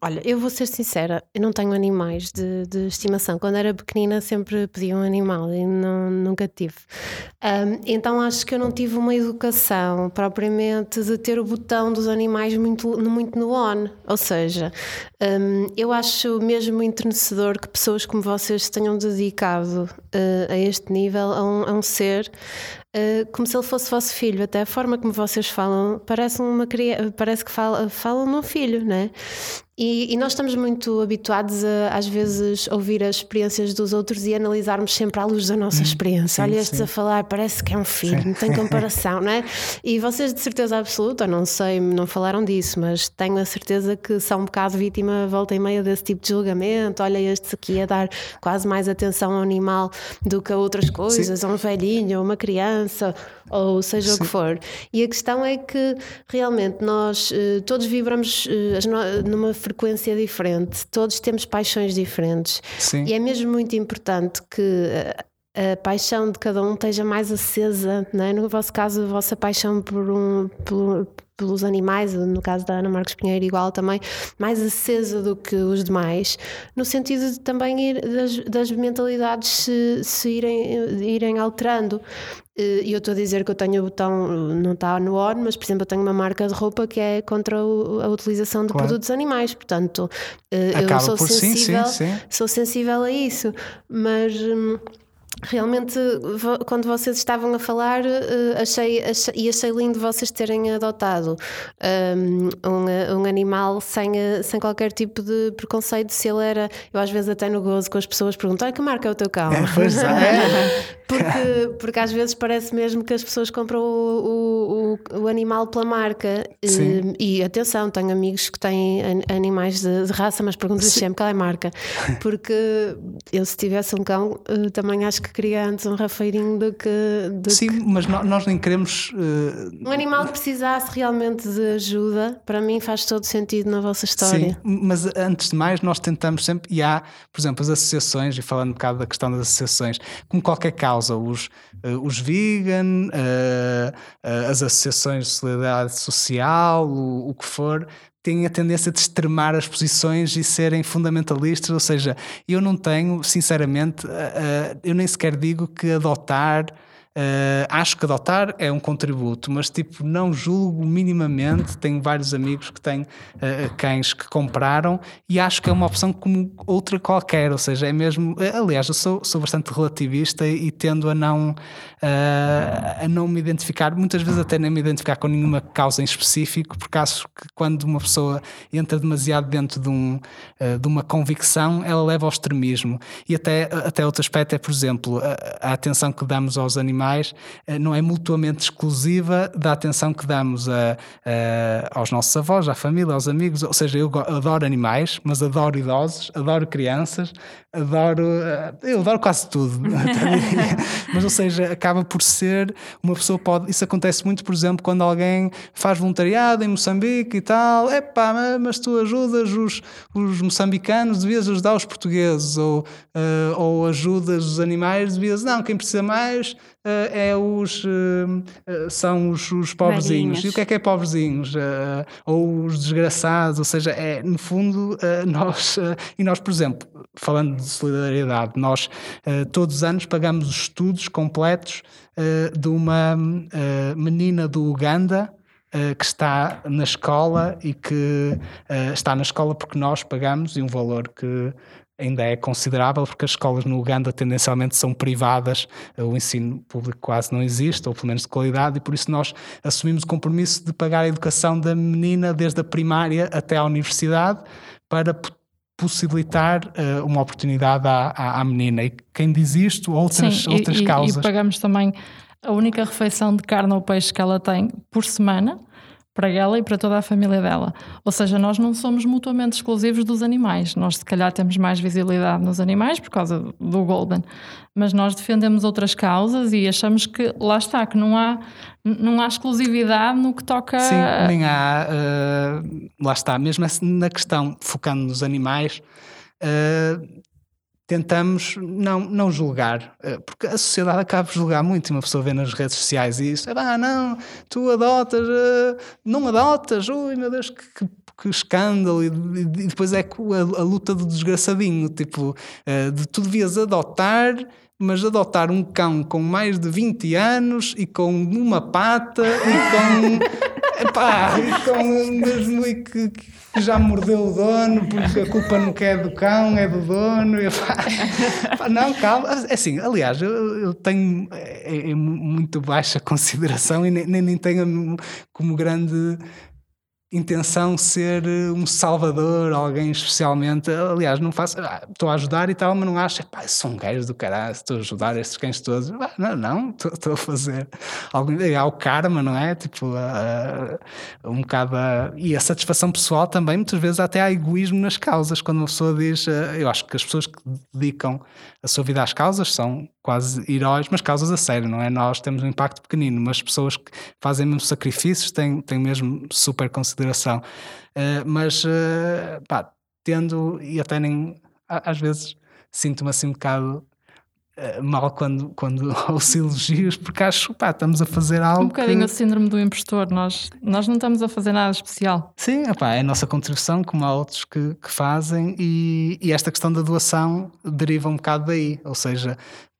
olha, eu vou ser sincera, eu não tenho animais de, de estimação. Quando era pequenina sempre pedi um animal e não, nunca tive. Hum, então acho que eu não tive uma educação propriamente de ter o botão dos animais muito, muito no on. Ou seja, hum, eu acho mesmo enternecedor que pessoas como vocês tenham dedicado eh, a este nível, a um, a um ser Uh, como se ele fosse vosso filho. Até a forma como vocês falam parece uma parece que fala, falam num filho, né? E, e nós estamos muito habituados a, às vezes, ouvir as experiências dos outros e analisarmos sempre à luz da nossa experiência. sim, Olha, estes sim. a falar, parece que é um filho, não tem comparação, não é? *laughs* E vocês, de certeza absoluta, não sei, não falaram disso, mas tenho a certeza que são um bocado vítima, volta e meia, desse tipo de julgamento. Olha, este aqui a dar quase mais atenção ao animal do que a outras coisas, a um velhinho, a uma criança, ou seja o que for. E a questão é que realmente nós eh, todos vibramos eh, numa frequência diferente, todos temos paixões diferentes. Sim. E é mesmo muito importante que eh, a paixão de cada um esteja mais acesa, não é? no vosso caso, a vossa paixão por um, pelo- pelos animais, no caso da Ana Marcos Pinheiro, igual também, mais acesa do que os demais, no sentido de também ir das, das mentalidades se, se irem, irem alterando. E eu estou a dizer que eu tenho o botão, não está no on, mas por exemplo, eu tenho uma marca de roupa que é contra o- a utilização de Claro. produtos animais, portanto, eh, eu Acaba sou por sim, sim, sensível sim. sou sensível a isso, mas hum, realmente quando vocês estavam a falar eh, achei, achei- e achei lindo vocês terem adotado hum, um, um animal sem, eh, sem qualquer tipo de preconceito se ele era, eu às vezes até no gozo com as pessoas perguntam, "Ai, que marca é o teu cão? É, pois é. *laughs* porque, porque às vezes parece mesmo que as pessoas compram o, o, o, animal pela marca. Sim. E, e atenção, tenho amigos que têm an- animais de, de raça, mas pergunto-lhes sempre qual é a marca. Porque eu, se tivesse um cão, eh, também acho que queria antes um rafeirinho do que. do Sim, que- mas no- nós nem queremos. eh, Um animal que precisasse realmente de ajuda, para mim faz todo sentido na vossa história. Sim, mas antes de mais, nós tentamos sempre, e há, por exemplo, as associações, e falando um bocado da questão das associações, como qualquer causa, os, eh, os vegan, eh, as associações de solidariedade social, o, o que for, têm a tendência de extremar as posições e serem fundamentalistas, ou seja, eu não tenho, sinceramente, eu nem sequer digo que adotar. Eh, acho que adotar é um contributo, mas tipo, não julgo minimamente. Tenho vários amigos que têm eh, cães que compraram e acho que é uma opção como outra qualquer. Ou seja, é mesmo. Aliás, eu sou, sou bastante relativista e, tendo a não, eh, a não me identificar, muitas vezes até nem me identificar com nenhuma causa em específico, porque acho que quando uma pessoa entra demasiado dentro de, um, de uma convicção, ela leva ao extremismo. E até, até outro aspecto é, por exemplo, a, a atenção que damos aos animais eh, não é mutuamente exclusiva da atenção que damos a, a- aos nossos avós, à família, aos amigos. Ou seja, eu adoro animais, mas adoro idosos, adoro crianças, adoro. eh, Eu adoro quase tudo. *laughs* mas, ou seja, acaba por ser. Uma pessoa pode. Isso acontece muito, por exemplo, quando alguém faz voluntariado em Moçambique e tal. Epá, ma- mas tu ajudas os, os moçambicanos, devias ajudar os portugueses. Ou, eh, ou ajudas os animais, devias. Não, quem precisa mais é os, eh, eh, são os, os pobrezinhos. Velhinhos. E o que é que é pobrezinhos? Eh, ou os desgraçados, ou seja, é no fundo eh, *laughs* nós, eh, e nós, por exemplo, falando de solidariedade, nós eh, todos os anos pagamos os estudos completos eh, de uma eh, menina do Uganda eh, que está na escola e que eh, está na escola porque nós pagamos e um valor que ainda é considerável porque as escolas no Uganda tendencialmente são privadas, eh, o ensino público quase não existe, ou pelo menos de qualidade, e por isso nós assumimos o compromisso de pagar a educação da menina desde a primária até à universidade para possibilitar eh, uma oportunidade à, à, à menina. E quem diz isto, outras, Sim, outras e- causas. e pagamos também a única refeição de carne ou peixe que ela tem por semana para ela e para toda a família dela. Ou seja, nós não somos mutuamente exclusivos dos animais. Nós, se calhar, temos mais visibilidade nos animais por causa do Golden, mas nós defendemos outras causas e achamos que lá está, que não há, não há exclusividade no que toca Sim, nem há. eh, lá está, mesmo na questão, focando nos animais, eh, tentamos não, não julgar, eh, porque a sociedade acaba por julgar muito. Uma pessoa vê nas redes sociais isso, ah, não, tu adotas, eh, não adotas, ui meu Deus, que, que- escândalo. E, depois é a, a luta do desgraçadinho, tipo, eh, de tu devias adotar mas adotar um cão com mais de 20 anos e com uma pata e com. *laughs* Epá, e com mesmo que, que já mordeu o dono porque a culpa não é do cão, é do dono. Epá, epá, não, calma. É Assim, aliás, eu, eu tenho é, é muito baixa consideração e nem, nem tenho como grande intenção ser eh, um salvador, alguém especialmente. Aliás, não faço. ah, Estou a ajudar e tal, mas não acho. Pá, são gajos do caralho, estou a ajudar estes cães todos. Ah, não, não, estou- a fazer. Algum, há o karma, não é? Tipo, ah, um bocado. a- e a satisfação pessoal também, muitas vezes, até há egoísmo nas causas. Quando uma pessoa diz. ah, eu acho que as pessoas que dedicam a sua vida às causas são quase heróis, mas causas a sério, não é? Nós temos um impacto pequenino, mas pessoas que fazem mesmo sacrifícios têm, têm mesmo super consideração. Eh, mas, eh, pá, tendo, e até nem, às vezes sinto-me assim um bocado eh, mal quando, quando *laughs* ouço elogios, porque acho, pá, estamos a fazer algo. Um bocadinho o que, síndrome do impostor. Nós, nós não estamos a fazer nada especial. Sim, epá, é a nossa contribuição, como há outros que, que fazem, e, e esta questão da doação deriva um bocado daí. Ou seja,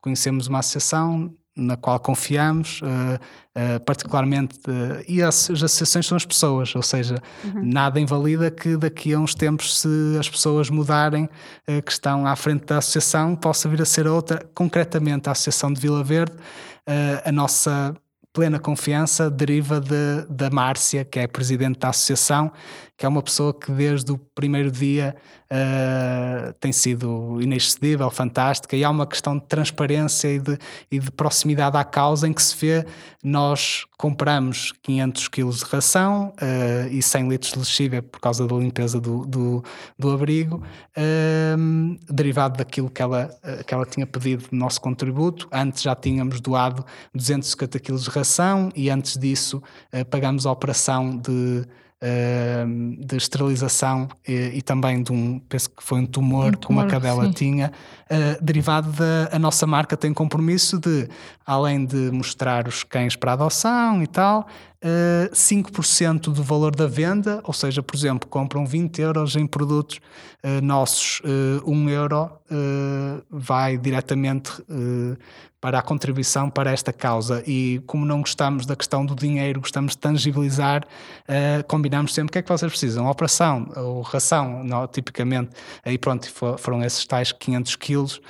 conhecemos uma associação na qual confiamos, eh, eh, particularmente, eh, e as, as associações são as pessoas, ou seja, nada invalida que daqui a uns tempos, se as pessoas mudarem, que estão à frente da associação, possa vir a ser outra. Concretamente, a Associação de Vila Verde, a nossa plena confiança deriva de, da Márcia, que é a presidente da associação, que é uma pessoa que desde o primeiro dia eh, tem sido inexcedível, fantástica, e há uma questão de transparência e de, e de proximidade à causa em que se vê nós compramos 500 quilos de ração eh, e 100 litros de lexívia por causa da limpeza do, do, do abrigo, eh, derivado daquilo que ela, que ela tinha pedido no nosso contributo. Antes já tínhamos doado 250 quilos de ração e antes disso eh, pagamos a operação de, eh, de esterilização e, e também de um, penso que foi um tumor, Um que uma tumor, cadela sim. tinha, eh, derivado da a nossa marca tem compromisso de, além de mostrar os cães para adoção e tal, eh, 5% do valor da venda, ou seja, por exemplo, compram 20 euros em produtos eh, nossos, eh, 1 euro vai diretamente para a contribuição para esta causa. E como não gostamos da questão do dinheiro, gostamos de tangibilizar, combinamos sempre o que é que vocês precisam, operação ou ração, não, tipicamente. Aí pronto, fo- foram esses tais 500 quilos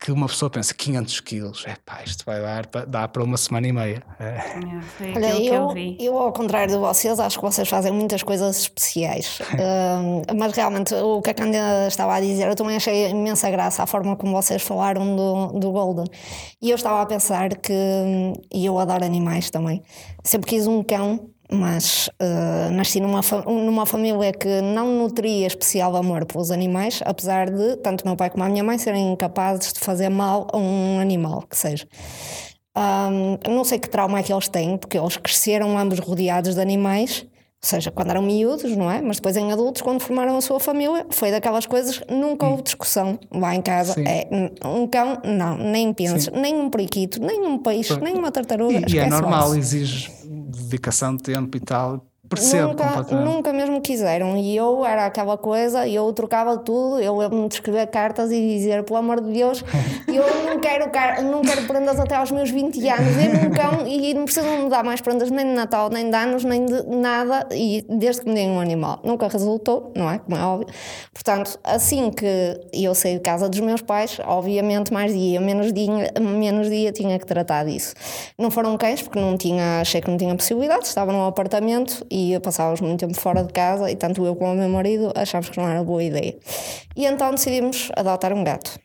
que uma pessoa pensa, 500 quilos, é pá, isto vai dar, dá para uma semana e meia. É, Olha, aquilo que eu eu, vi. eu, ao contrário de vocês, acho que vocês fazem muitas coisas especiais. *laughs* Ahm, mas realmente, o que a Cândida estava a dizer, eu também achei imensa graça a forma como vocês falaram do, do Golden. E eu estava a pensar que, e eu adoro animais também, sempre quis um cão. Mas ah, nasci numa, numa família que não nutria especial amor pelos animais, apesar de tanto meu pai como a minha mãe serem incapazes de fazer mal a um animal que seja. Ahm, não sei que trauma é que eles têm, porque eles cresceram ambos rodeados de animais, ou seja, quando eram miúdos, não é? Mas depois em adultos, quando formaram a sua família, foi daquelas coisas, nunca houve discussão lá em casa. Sim. É, um cão, não, nem penses, nem um periquito, nem um peixe, nem uma tartaruga. E, e é normal, exige dedicação de tempo e tal. Percebo Nunca, nunca mesmo quiseram. E eu era aquela coisa, eu trocava tudo, eu lembro-me de escrever cartas e dizer, pelo amor de Deus, *laughs* eu não quero, não quero prendas até aos meus 20 anos, eu cão e não precisam me dar mais prendas nem de Natal, nem de anos, nem de nada, e desde que me deem um animal. Nunca resultou, não é? Como é óbvio. Portanto, assim que eu saí de casa dos meus pais, obviamente mais dia, menos dia, menos dia tinha que tratar disso. Não foram cães, porque não tinha, achei que não tinha possibilidade, estava num apartamento e passávamos muito tempo fora de casa e tanto eu como o meu marido achávamos que não era boa ideia. E então decidimos adotar um gato.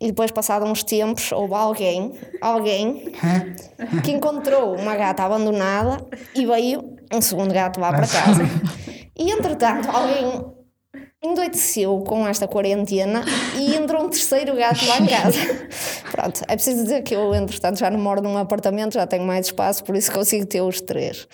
E depois, passados uns tempos, houve alguém, alguém que encontrou uma gata abandonada e veio um segundo gato lá para casa. *laughs* E entretanto, alguém endoideceu com esta quarentena e entrou um terceiro gato lá em casa. *laughs* Pronto, é preciso dizer que eu, entretanto, já não moro num apartamento, já tenho mais espaço, por isso consigo ter os três.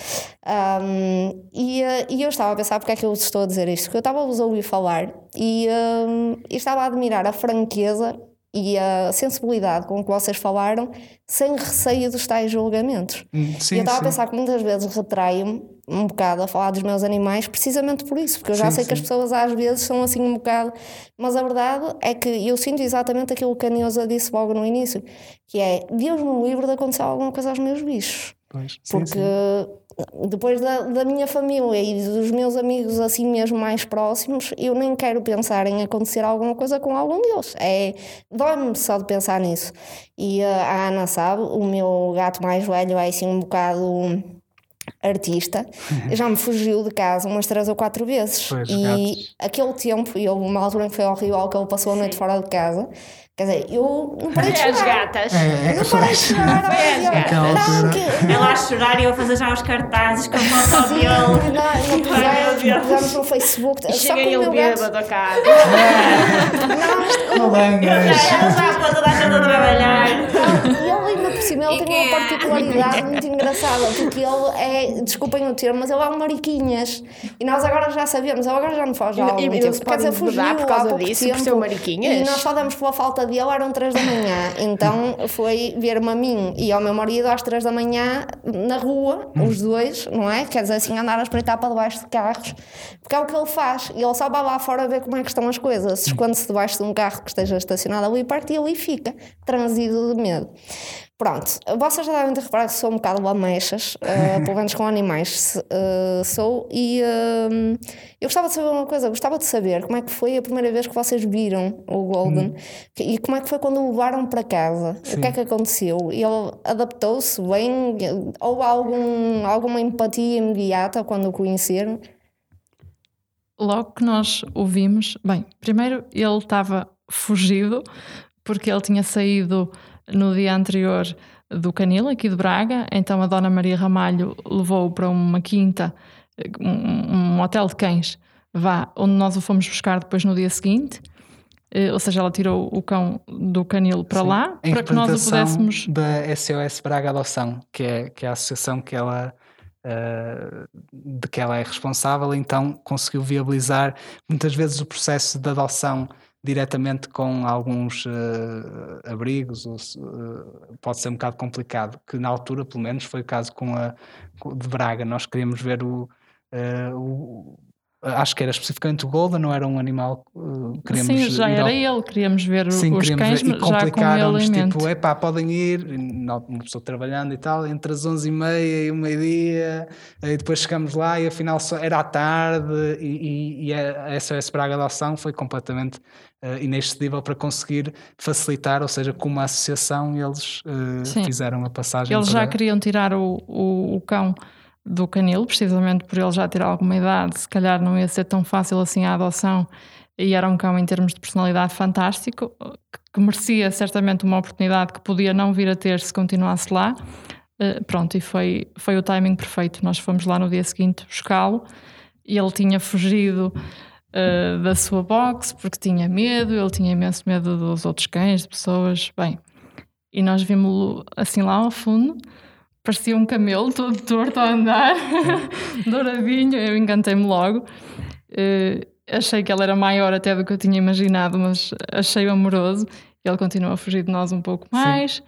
Ahm, e, eh, e eu estava a pensar porque é que eu vos estou a dizer isto, porque eu estava a vos ouvir falar e, ahm, e estava a admirar a franqueza e a sensibilidade com que vocês falaram, sem receio dos tais julgamentos. Hum, e Sim, eu estava a sim. pensar que muitas vezes retraio-me um bocado a falar dos meus animais precisamente por isso, porque eu já Sim, sei que as sim. pessoas às vezes são assim um bocado, mas a verdade é que eu sinto exatamente aquilo que a Neuza disse logo no início, que é Deus me livre de acontecer alguma coisa aos meus bichos. Pois, sim, Porque sim. Depois da, da minha família e dos meus amigos assim mesmo mais próximos, eu nem quero pensar em acontecer alguma coisa com algum deles. É, dói-me só de pensar nisso. E uh, a Ana sabe, o meu gato mais velho é assim um bocado artista, já me fugiu de casa umas três ou quatro vezes. Pois, e gatos. aquele tempo, e houve uma altura em que foi horrível que ele passou a noite fora de casa. Quer dizer, eu não parei de Foi às chorar. gatas. É, Não parei de chorar. Não, que- Ela a chorar e eu a fazer já os cartazes com a *laughs* foto dele. Não, não meu pusemos, no Facebook. E Só chega ele bêbado a casa. *laughs* Malangas. Ela já pôs toda a gente a trabalhar. E ele ainda por cima, ele tem uma particularidade muito engraçada, porque ele é, desculpem o termo, mas ele é um mariquinhas. E nós agora já sabemos, ele agora já não foge há E- algum e não tempo. Quer pode dizer, fugiu por há causa pouco disso, tempo. por ser um mariquinhas? E nós só damos pela falta dele, eram 3 da manhã. Então foi ver-me a mim e ao meu marido às 3 da manhã na rua, os dois, não é? Quer dizer, assim, andar a espreitar para debaixo de carros, porque é o que ele faz. Ele só vai lá fora ver como é que estão as coisas. Esconde-se debaixo de um carro que esteja estacionado ali perto e ali fica, transido de medo. Pronto, vocês já devem ter reparado que sou um bocado lamechas, *laughs* eh, pelo menos com animais eh, sou, e eh, eu gostava de saber uma coisa, gostava de saber como é que foi a primeira vez que vocês viram o Golden e como é que foi quando o levaram para casa, o que é que aconteceu? Ele adaptou-se bem? Houve algum, alguma empatia imediata quando o conheceram? Logo que nós o vimos, bem, primeiro ele estava fugido porque ele tinha saído no dia anterior do Canil, aqui de Braga, então a Dona Maria Ramalho levou-o para uma quinta, um, um hotel de cães, vá, onde nós o fomos buscar depois no dia seguinte. Eh, Ou seja, ela tirou o cão do canil para Sim. lá para que nós o pudéssemos. da SOS Braga Adoção, que é, que é a associação que ela, eh, de que ela é responsável, então conseguiu viabilizar muitas vezes o processo de adoção diretamente com alguns eh, abrigos, ou eh, pode ser um bocado complicado, que na altura, pelo menos, foi o caso com a com- de Braga. Nós queríamos ver o, eh, o- acho que era especificamente o Golden, não era um animal queríamos Sim, já era ao- ele, queríamos ver Sim, os queríamos cães ver, e complicaram-nos, tipo, epá, podem ir, e uma pessoa trabalhando e tal, entre as 11h30 e o meio-dia, e depois chegamos lá e afinal só era à tarde, e, e, e a SOS Braga Adoção foi completamente eh, inexcedível para conseguir facilitar, ou seja, como associação eles Sim. fizeram a passagem Eles para... já queriam tirar o, o, o cão do canil, precisamente por ele já ter alguma idade, se calhar não ia ser tão fácil assim a adoção. E era um cão em termos de personalidade fantástico, que, que merecia certamente uma oportunidade que podia não vir a ter se continuasse lá. Eh, pronto, e foi, foi o timing perfeito. Nós fomos lá no dia seguinte buscá-lo e ele tinha fugido eh, da sua box porque tinha medo, ele tinha imenso medo dos outros cães, de pessoas. Bem, e nós vimos-lo assim lá ao fundo, parecia um camelo todo torto a andar, *laughs* douradinho, eu encantei-me logo. Eh, achei que ele era maior até do que eu tinha imaginado, mas achei-o amoroso. Ele continuou a fugir de nós um pouco mais,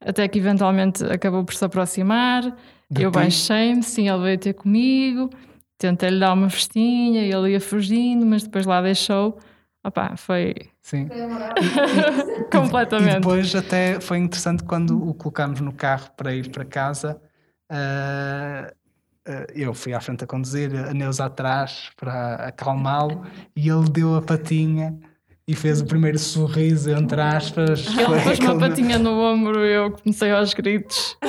até que eventualmente acabou por se aproximar. De eu baixei-me, sim, ele veio ter comigo, tentei-lhe dar uma festinha, ele ia fugindo, mas depois lá deixou. Opá, foi Sim. *laughs* E completamente. depois até foi interessante quando o colocámos no carro para ir para casa. ah, eu fui à frente a conduzir, a Neuza atrás para acalmá-lo e ele deu a patinha e fez o primeiro sorriso, entre aspas. Ele pôs uma patinha no ombro e eu comecei aos gritos. *laughs*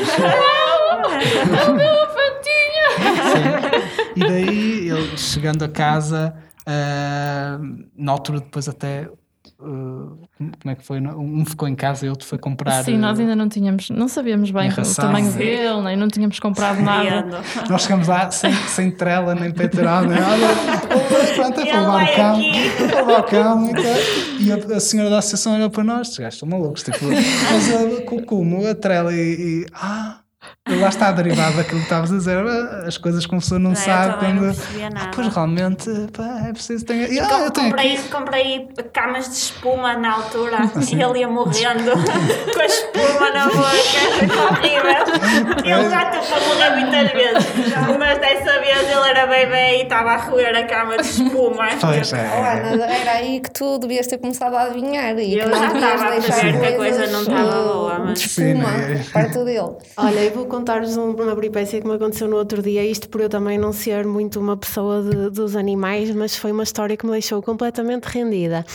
Sim. E daí ele chegando a casa, ah, na altura depois até. ah, como é que foi? Um ficou em casa e outro foi comprar. Sim, nós ah, ainda não tínhamos, não sabíamos bem Em o ração. tamanho Sim. dele, nem não tínhamos comprado nada. Nós chegamos lá sem, sem trela, nem peitoral, nem nada. Pronto, é Ele para levar o cão. Para levar o cão. E. E a, a senhora da associação olhou para nós, gajos estão malucos. Tipo, mas a, com o cumo, a trela e. e ah, lá está derivado daquilo que estavas a dizer. ah, As coisas que uma pessoa não, eu sabe também quando. não Ah, pois realmente, pá, é preciso ter. Ah, eu tenho comprei, aqui. comprei camas de espuma na altura e ele ia morrendo *laughs* com a espuma na boca. Foi horrível. Ele já teve para morrer muitas vezes, mas dessa vez ele era bebê e estava a roer a cama de espuma. Pois Oh, é. Ana, era aí que tu devias ter começado a adivinhar e Eu não já estava a perceber que a coisa coisas, não estava boa, mas- de espuma perto dele. Olha, eu vou contar-vos um- uma peripécia que me aconteceu no outro dia, isto por eu também não ser muito uma pessoa de- dos animais, mas foi uma história que me deixou completamente rendida.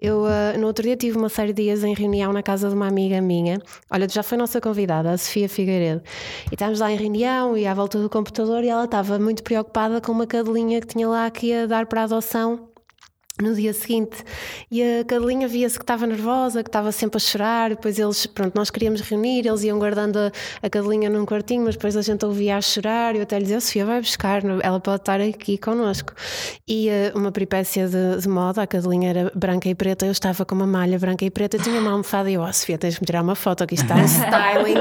Eu ah, no outro dia tive uma série de dias em reunião na casa de uma amiga minha, olha, já foi nossa convidada, a Sofia Figueiredo, e estávamos lá em reunião e à volta do computador e ela estava muito preocupada com uma cadelinha que tinha lá que ia dar para adoção no dia seguinte e a cadelinha via-se que estava nervosa, que estava sempre a chorar. Depois eles, pronto, nós queríamos reunir, eles iam guardando a, a cadelinha num quartinho, mas depois a gente ouvia a chorar. E eu até lhe dizia: Sofia, vai buscar, ela pode estar aqui connosco. E eh, uma peripécia de, de moda, a cadelinha era branca e preta, eu estava com uma malha branca e preta, tinha uma almofada e eu, oh, Sofia, tens de me tirar uma foto, aqui está um *laughs* styling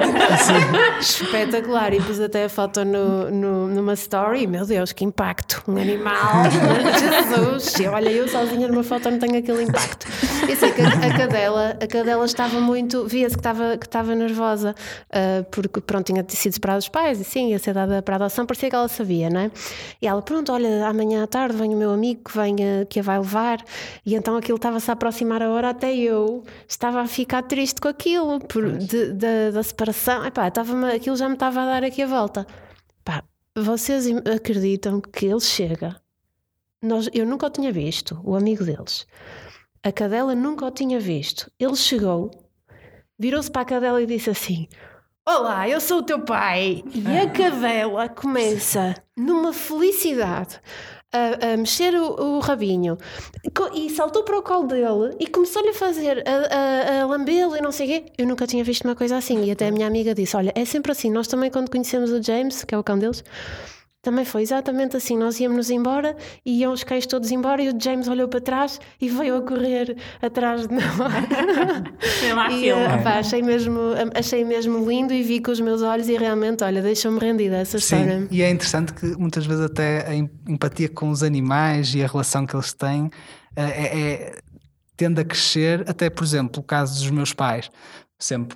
espetacular. E pus até a foto no, no- numa story, meu Deus, que impacto! Um animal, *laughs* Jesus! E Olha, eu sozinha numa foto não tenho aquele impacto. Eu sei que a, a cadela, a cadela estava muito, via-se que estava, que estava nervosa, ah, porque pronto, tinha sido separada dos pais e sim, ia ser dada para adoção, parecia que ela sabia, não é? E ela, pronto, olha, amanhã à tarde vem o meu amigo que, vem, ah, que a vai levar, e então aquilo estava-se a aproximar a hora, até eu estava a ficar triste com aquilo, por, de- da- da separação, Epá, estava aquilo já me estava a dar aqui a volta. Pá, vocês acreditam que ele chega? Nós, eu nunca o tinha visto, o amigo deles. A cadela nunca o tinha visto. Ele chegou, virou-se para a cadela e disse assim: Olá, eu sou o teu pai. E a cadela começa numa felicidade. A, a mexer o, o rabinho e saltou para o colo dele e começou-lhe a fazer a, a, a lambê-lo e não sei o quê. Eu nunca tinha visto uma coisa assim. E até a minha amiga disse: Olha, é sempre assim. Nós também, quando conhecemos o James, que é o cão deles, também foi exatamente assim. Nós íamos embora e iam os cães todos embora e o James olhou para trás e veio a correr atrás de nós. *laughs* À E, filme. eh, achei, mesmo, achei mesmo lindo e vi com os meus olhos e realmente, olha, deixou-me rendida essa história. Sim, e é interessante que muitas vezes até a em- empatia com os animais e a relação que eles têm eh, é, é- tende a crescer, até por exemplo, o caso dos meus pais. Sempre,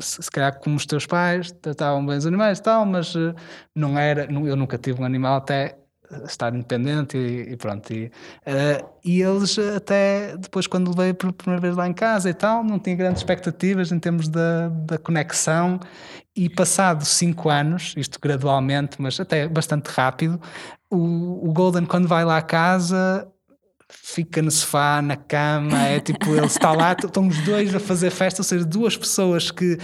se calhar como os teus pais tratavam bem os animais e tal, mas eh, não era, eu nunca tive um animal até eh, estar independente e, e pronto. E, eh, e eles até depois quando levei pela primeira vez lá em casa e tal, não tinha grandes expectativas em termos da, da conexão e passado cinco anos, isto gradualmente, mas até bastante rápido, o, o Golden quando vai lá à casa fica no sofá, na cama, é tipo, ele está lá, estão os dois a fazer festa, ou seja, duas pessoas que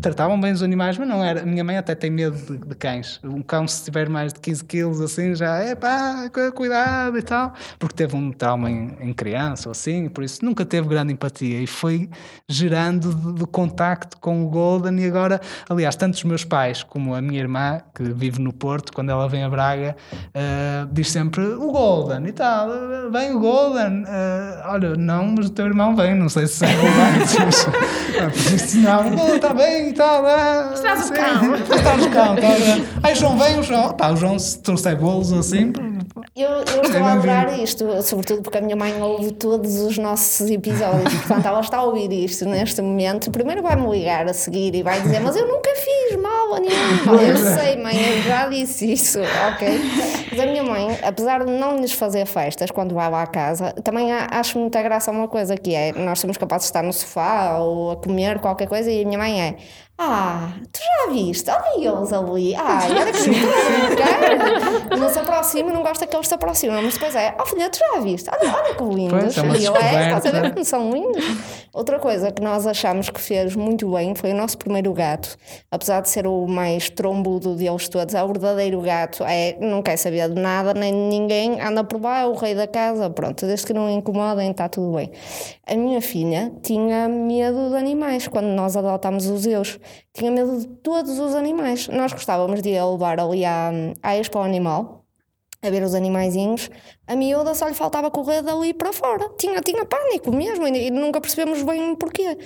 tratavam bem os animais, mas não era. A minha mãe até tem medo de, de cães. Um cão, se tiver mais de 15 quilos, assim, já é pá, cu- cuidado e tal, porque teve um trauma em, em criança ou assim, por isso nunca teve grande empatia e foi gerando de contacto com o Golden. E agora, aliás, tanto os meus pais como a minha irmã, que vive no Porto, quando ela vem a Braga, eh, diz sempre o Golden e tal, vem o Golden. eh, olha, não, mas o teu irmão vem, não sei se *laughs* é relevante, mas por isso não, o Golden está bem e tal. ah, Traz o cão. Traz o cão. Tá, Ai, João, vem o João. Pá, o João, se trouxer bolos assim. Eu, eu estou É a adorar isto, sobretudo porque a minha mãe ouve todos os nossos episódios, portanto ela está a ouvir isto neste momento. Primeiro vai-me ligar a seguir e vai dizer: Mas eu nunca fiz mal a nenhum. Eu sei, mãe, eu já disse isso, ok? Mas a minha mãe, apesar de não lhes fazer festas quando vai lá à casa, também acho muita graça uma coisa que é: nós somos capazes de estar no sofá ou a comer qualquer coisa e a minha mãe é. Ah, tu já viste? Olha eles ali. Ai, *laughs* olha que brincar. Não se aproxima, não gosta que eles se aproximam. Mas depois é, oh filha, tu já viste? Olha, olha que lindos. Pois, é e eu é, estás a ver como são lindos? Outra coisa que nós achamos que fez muito bem foi o nosso primeiro gato. Apesar de ser o mais trombudo deles todos, é o verdadeiro gato. É, não quer saber de nada, nem de ninguém. Anda por lá, é o rei da casa. Pronto, desde que não incomodem, está tudo bem. A minha filha tinha medo de animais quando nós adotámos os Zeus. Tinha medo de todos os animais. Nós gostávamos de a levar ali à, à Expo Animal a ver os animaizinhos, a miúda só lhe faltava correr dali para fora. Tinha, tinha pânico mesmo e, e nunca percebemos bem porquê.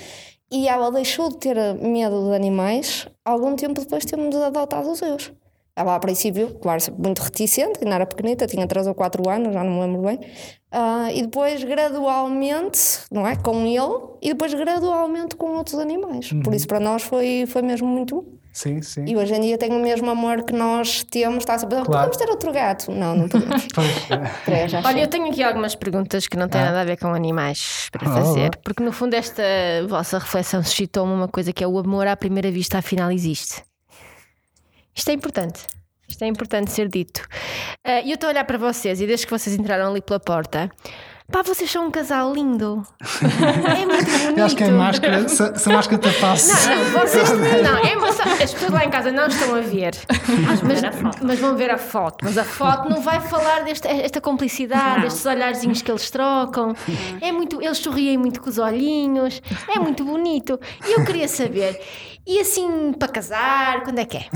E ela deixou de ter medo de animais algum tempo depois de termos adotado os seus. Ela, a princípio, claro, muito reticente, ainda era pequenita, tinha 3 ou 4 anos, já não me lembro bem. Ah, e depois, gradualmente, não é? Com ele, e depois, gradualmente, com outros animais. Por isso, para nós, foi, foi mesmo muito bom. Sim, sim. E hoje em dia tem o mesmo amor que nós temos. Está sempre, Claro. podemos ter outro gato? Não, não podemos. *laughs* É. Olha, eu tenho aqui algumas perguntas que não têm Ah. nada a ver com animais para Ah, fazer, porque no fundo esta vossa reflexão suscitou-me uma coisa que é o amor à primeira vista, afinal existe. Isto é importante. Isto é importante ser dito. Ah, E eu estou a olhar para vocês e desde que vocês entraram ali pela porta, pá, vocês são um casal lindo. *laughs* É muito bonito. Eu acho que é máscara, se, se a máscara tapasse. Não, não, vocês não, é emoção. As pessoas lá em casa não estão a ver. Mas, mas vão ver a foto. Mas a foto não vai falar desta esta cumplicidade, destes olharzinhos que eles trocam. É muito, eles sorriem muito com os olhinhos. É muito bonito. E eu queria saber. E assim, para casar, quando é que é? *laughs*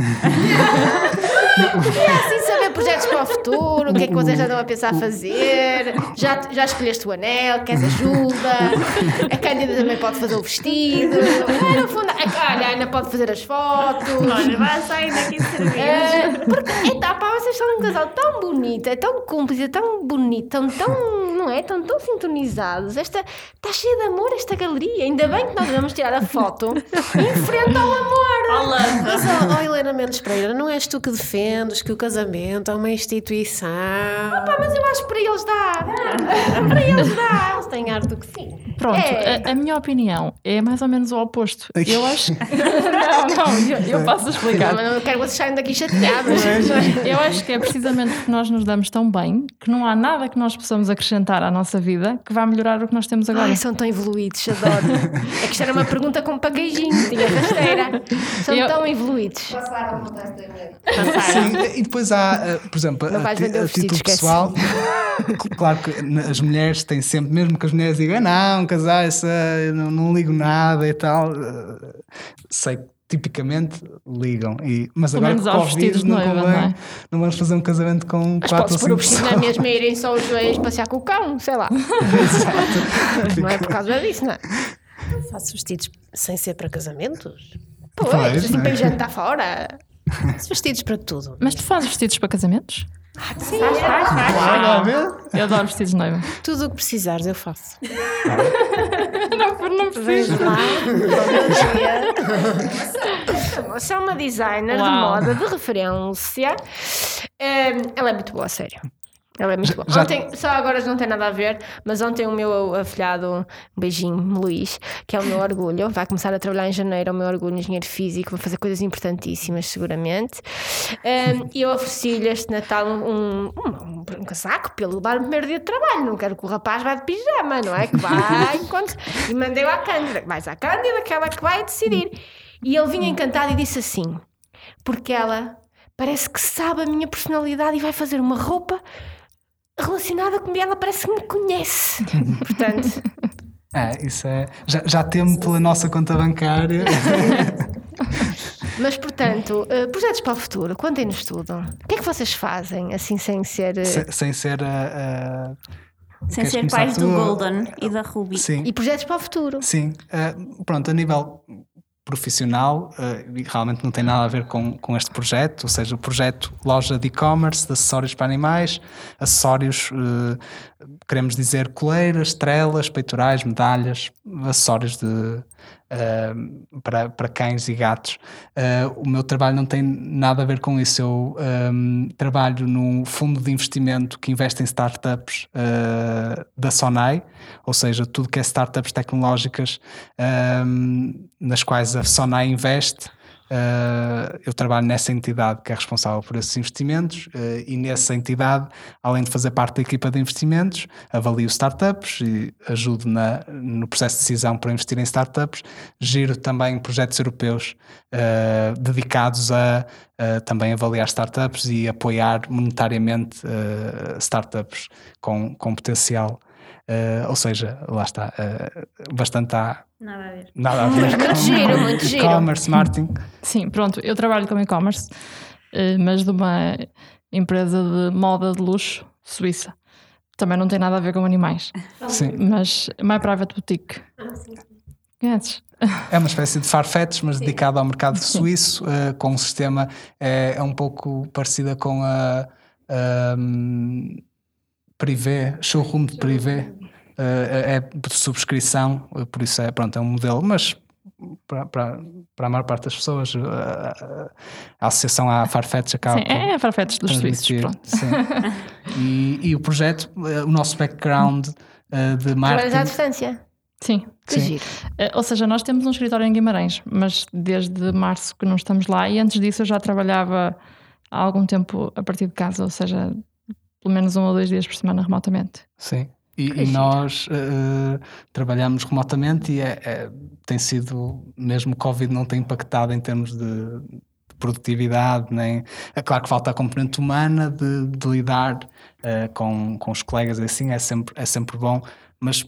Queria assim saber projetos para o futuro, o que é que vocês já estão a pensar fazer? Já, já escolheste o anel, queres ajuda? A Cândida também pode fazer o vestido. Ah, no fundo, a- olha, a Ana pode fazer as fotos. Olha, vai sair daqui cerveja. É, porque, é, pá, vocês são um casal tão bonito, é tão cúmplice, é tão bonito, tão, tão, não é? Tão, tão sintonizados. Esta, está cheia de amor esta galeria. Ainda bem que nós vamos tirar a foto em frente ao amor. Olá. Mas, ó, ó, Helena Mendes Pereira, não és tu que defendes que o casamento é uma instituição? Pá, mas eu acho que para eles dá. Para eles dá. Eles têm ar do que sim. Pronto, É. a, a minha opinião é mais ou menos o oposto. Eu acho. *laughs* não, não, eu, eu posso explicar. Mas não quero que vocês saiam daqui chateadas. Eu acho que é precisamente porque nós nos damos tão bem que não há nada que nós possamos acrescentar à nossa vida que vá melhorar o que nós temos agora. Ai, são tão evoluídos, adoro. É que isto era uma pergunta com paqueijinho, tinha rasteira. São Eu- tão evoluídos. Passaram igreja. Sim, e depois há, eh, por exemplo, Não a, a título pessoal, cl- claro que as mulheres têm sempre, mesmo que as mulheres digam, "Ah, não, casar, isso, eh, eu não, não ligo nada e tal, eh, sei que tipicamente ligam, e, mas Pelo agora menos com Covid não de noiva, convém, não é? não vamos fazer um casamento com Mas quatro ou cinco pessoas. mesma e *laughs* irem só os dois passear com o cão, sei lá. *laughs* Não é por causa disso, não é? Faço vestidos sem ser para casamentos? Pois, Pois, assim é? para ir jantar fora. Faço vestidos para tudo. Mas tu fazes vestidos para casamentos? Sim, Faz, faz, faz. Ver? Eu adoro vestidos de noiva. Tudo o que precisares eu faço. *laughs* Não, não preciso. Você *laughs* é uma designer Uau. de moda de referência. Hum, ela é muito boa, a sério. Ela é muito boa. já- Ontem, só agora não tem nada a ver, mas ontem o meu afilhado, um beijinho, Luís, que é o meu orgulho, vai começar a trabalhar em janeiro, é o meu orgulho, engenheiro físico, vai fazer coisas importantíssimas, seguramente. Hum, E eu ofereci-lhe este Natal um, um, um- um casaco ele levar no primeiro dia de trabalho. Não quero que o rapaz vá de pijama, não é? Que vai *laughs* enquanto. E mandei-o à Cândida. Vais à Cândida, aquela que vai decidir. E ele vinha encantado e disse assim: porque ela parece que sabe a minha personalidade e vai fazer uma roupa relacionada comigo. Ela parece que me conhece. *laughs* Portanto, É, isso é. Já, já temo pela nossa conta bancária. mas portanto, eh, projetos para o futuro, contem-nos tudo. O que é que vocês fazem, assim, sem ser. eh, sem, sem ser a. Sem ser pais do? Golden e da Ruby. Sim. E projetos para o futuro. Sim, eh, pronto, a nível profissional, eh, e realmente não tem nada a ver com, com este projeto, ou seja, o projeto loja de e-commerce, de acessórios para animais, acessórios, eh, queremos dizer coleiras, estrelas, peitorais, medalhas, acessórios de, eh, para, para cães e gatos. Eh, o meu trabalho não tem nada a ver com isso. Eu ehm, trabalho num fundo de investimento que investe em startups eh, da Sonai, ou seja, tudo que é startups tecnológicas ehm, nas quais a Sonai investe. Eh, eu trabalho nessa entidade que é responsável por esses investimentos eh, e nessa entidade, além de fazer parte da equipa de investimentos, avalio startups e ajudo na, no processo de decisão para investir em startups, giro também projetos europeus eh, dedicados a, também avaliar startups e apoiar monetariamente startups com, com potencial. Ou seja, lá está, bastante há Nada a ver. nada a ver Muito giro, muito giro. e-commerce, marketing. Sim, pronto, eu trabalho com e-commerce, eh, mas de uma empresa de moda de luxo suíça. Também não tem nada a ver com animais, Sim. mas My Private Boutique. Conheces? É uma espécie de Farfetch, mas dedicado ao mercado suíço, eh, com um sistema é, é um pouco parecida com a, a hum, Privé, showroom de Privé, é de subscrição, eh, por isso é, pronto, é um modelo, mas para, para, para a maior parte das pessoas eh, a, a associação à Farfetch acaba Sim, por é, é Farfetch dos suíços, pronto. sim. *laughs* e, e o projeto, eh, o nosso background eh, de Trabalhas à marketing distância. Sim. Que Sim. giro. Eh, Ou seja, nós temos um escritório em Guimarães, mas desde março que não estamos lá e antes disso eu já trabalhava há algum tempo a partir de casa, ou seja, pelo menos um ou dois dias por semana remotamente. Sim. E, e nós eh, trabalhamos remotamente e é, é- tem sido, mesmo o Covid não tem impactado em termos de, de produtividade, nem. É claro que falta a componente humana de, de lidar eh, com, com os colegas, e assim é sempre, é sempre bom, mas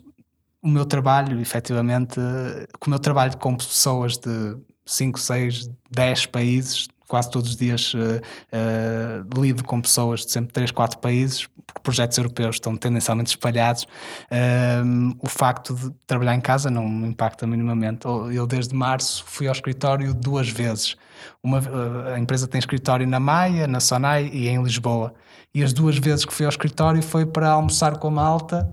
o meu trabalho, efetivamente, eh, como eu trabalho com pessoas de 5, 6, 10 países, quase todos os dias eh, eh, lido com pessoas de sempre 3, 4 países, porque projetos europeus estão tendencialmente espalhados. ehm, o facto de trabalhar em casa não me impacta minimamente. Eu, desde março, fui ao escritório duas vezes. Uma, eh, a empresa tem escritório na Maia, na Sonai e em Lisboa. E as duas vezes que fui ao escritório foi para almoçar com a malta,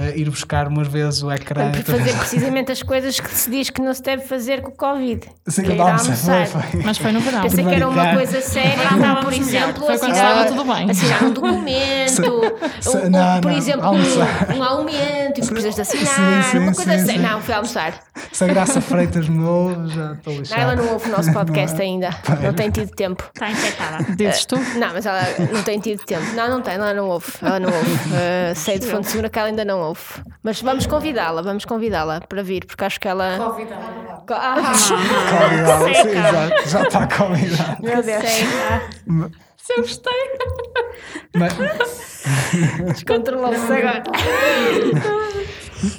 eh, ir buscar umas vezes o ecrã. Para fazer precisamente as coisas que se diz que não se deve fazer com o Covid. Sim, que é ir não, foi, foi. Mas foi no verão. Pensei que era uma coisa séria, por exemplo, Foi quando assinar, tudo bem. assinar um *laughs* documento, Se- ou, não, por não, exemplo, almoçar. um, um aumento e que precisas de assinar, Sim, sim, uma coisa séria. sim. Não, fui almoçar. Se a Graça Freitas me ouve, já estou Não, lixado. ela não ouve o nosso podcast ainda, não tem tido tempo. Está infectada. Dizes tu? Não, mas ela não tem tido tempo. Não, não tem, ela não ouve. Ela não ouve. Uh, sei de fonte segura que ela ainda não ouve. Mas vamos convidá-la, vamos convidá-la para vir, porque acho que ela. Convidá-la. Ah, *laughs* Convidá-la, sim, exato, já está convidado. meu Deus. Se eu gostei. Mas, Descontrolou-se agora.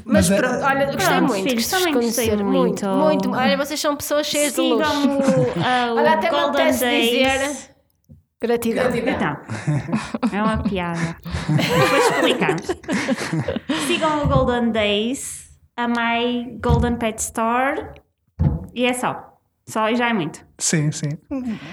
Mas Mas é- pronto, olha, gostei Pronto, muito. filhos, também gostei conhecer. muito. muito. muito. Olha, vocês são pessoas cheias de luz. Sigam o, uh, Olha, até me Golden apetece Days. dizer. Gratidão. Então, é uma piada. *laughs* Depois explicamos. Sigam o Golden Days, a My Golden Pet Store e é só. Só e já é muito. sim, sim.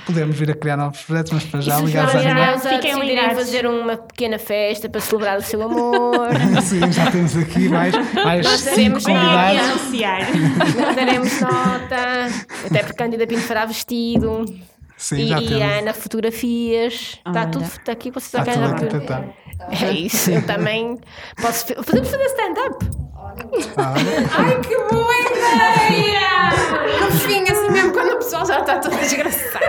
Podemos vir a criar novos projetos, mas para já ligados nossos a já- irmãos a Fiquem ligados. fazer uma pequena festa para celebrar o seu amor, *laughs* Sim, já temos aqui mais, mais Nós cinco convidados. anunciar. nós daremos nota, até porque a Cândida Pinto fará vestido Sim, e, já e a Ana fotografias. Está tudo está aqui, vocês Está tudo arranjam aqui tudo. tentado. É isso, eu também posso. Podemos fazer stand-up? Ah, Ai, que boa ideia! No fim, assim mesmo, quando o pessoal já está todo desgraçado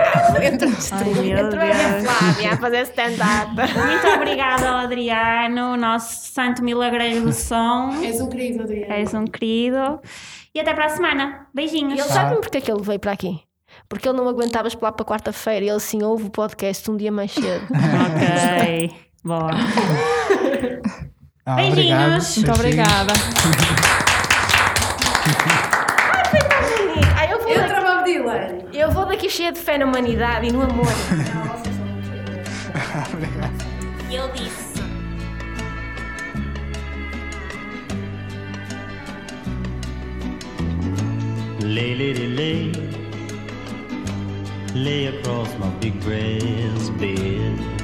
estúdio. meu Entrou a. Flávia a fazer stand-up. Muito obrigada ao Adriano, nosso santo milagreiro do som. És um querido, Adriano. És um querido. E até para a semana. Beijinhos. E ele sabe porque é que ele veio para aqui? Porque ele não aguentava esperar para quarta-feira e ele sim ouve o podcast um dia mais cedo. *laughs* Ok. Boa. ah, Beijinhos. Muito obrigada. Ai, eu, vou Eu daqui, Dylan. eu vou daqui cheia de fé na humanidade e no amor. *laughs* E ele disse. Lay, lady, lay, lay across my big brass bed.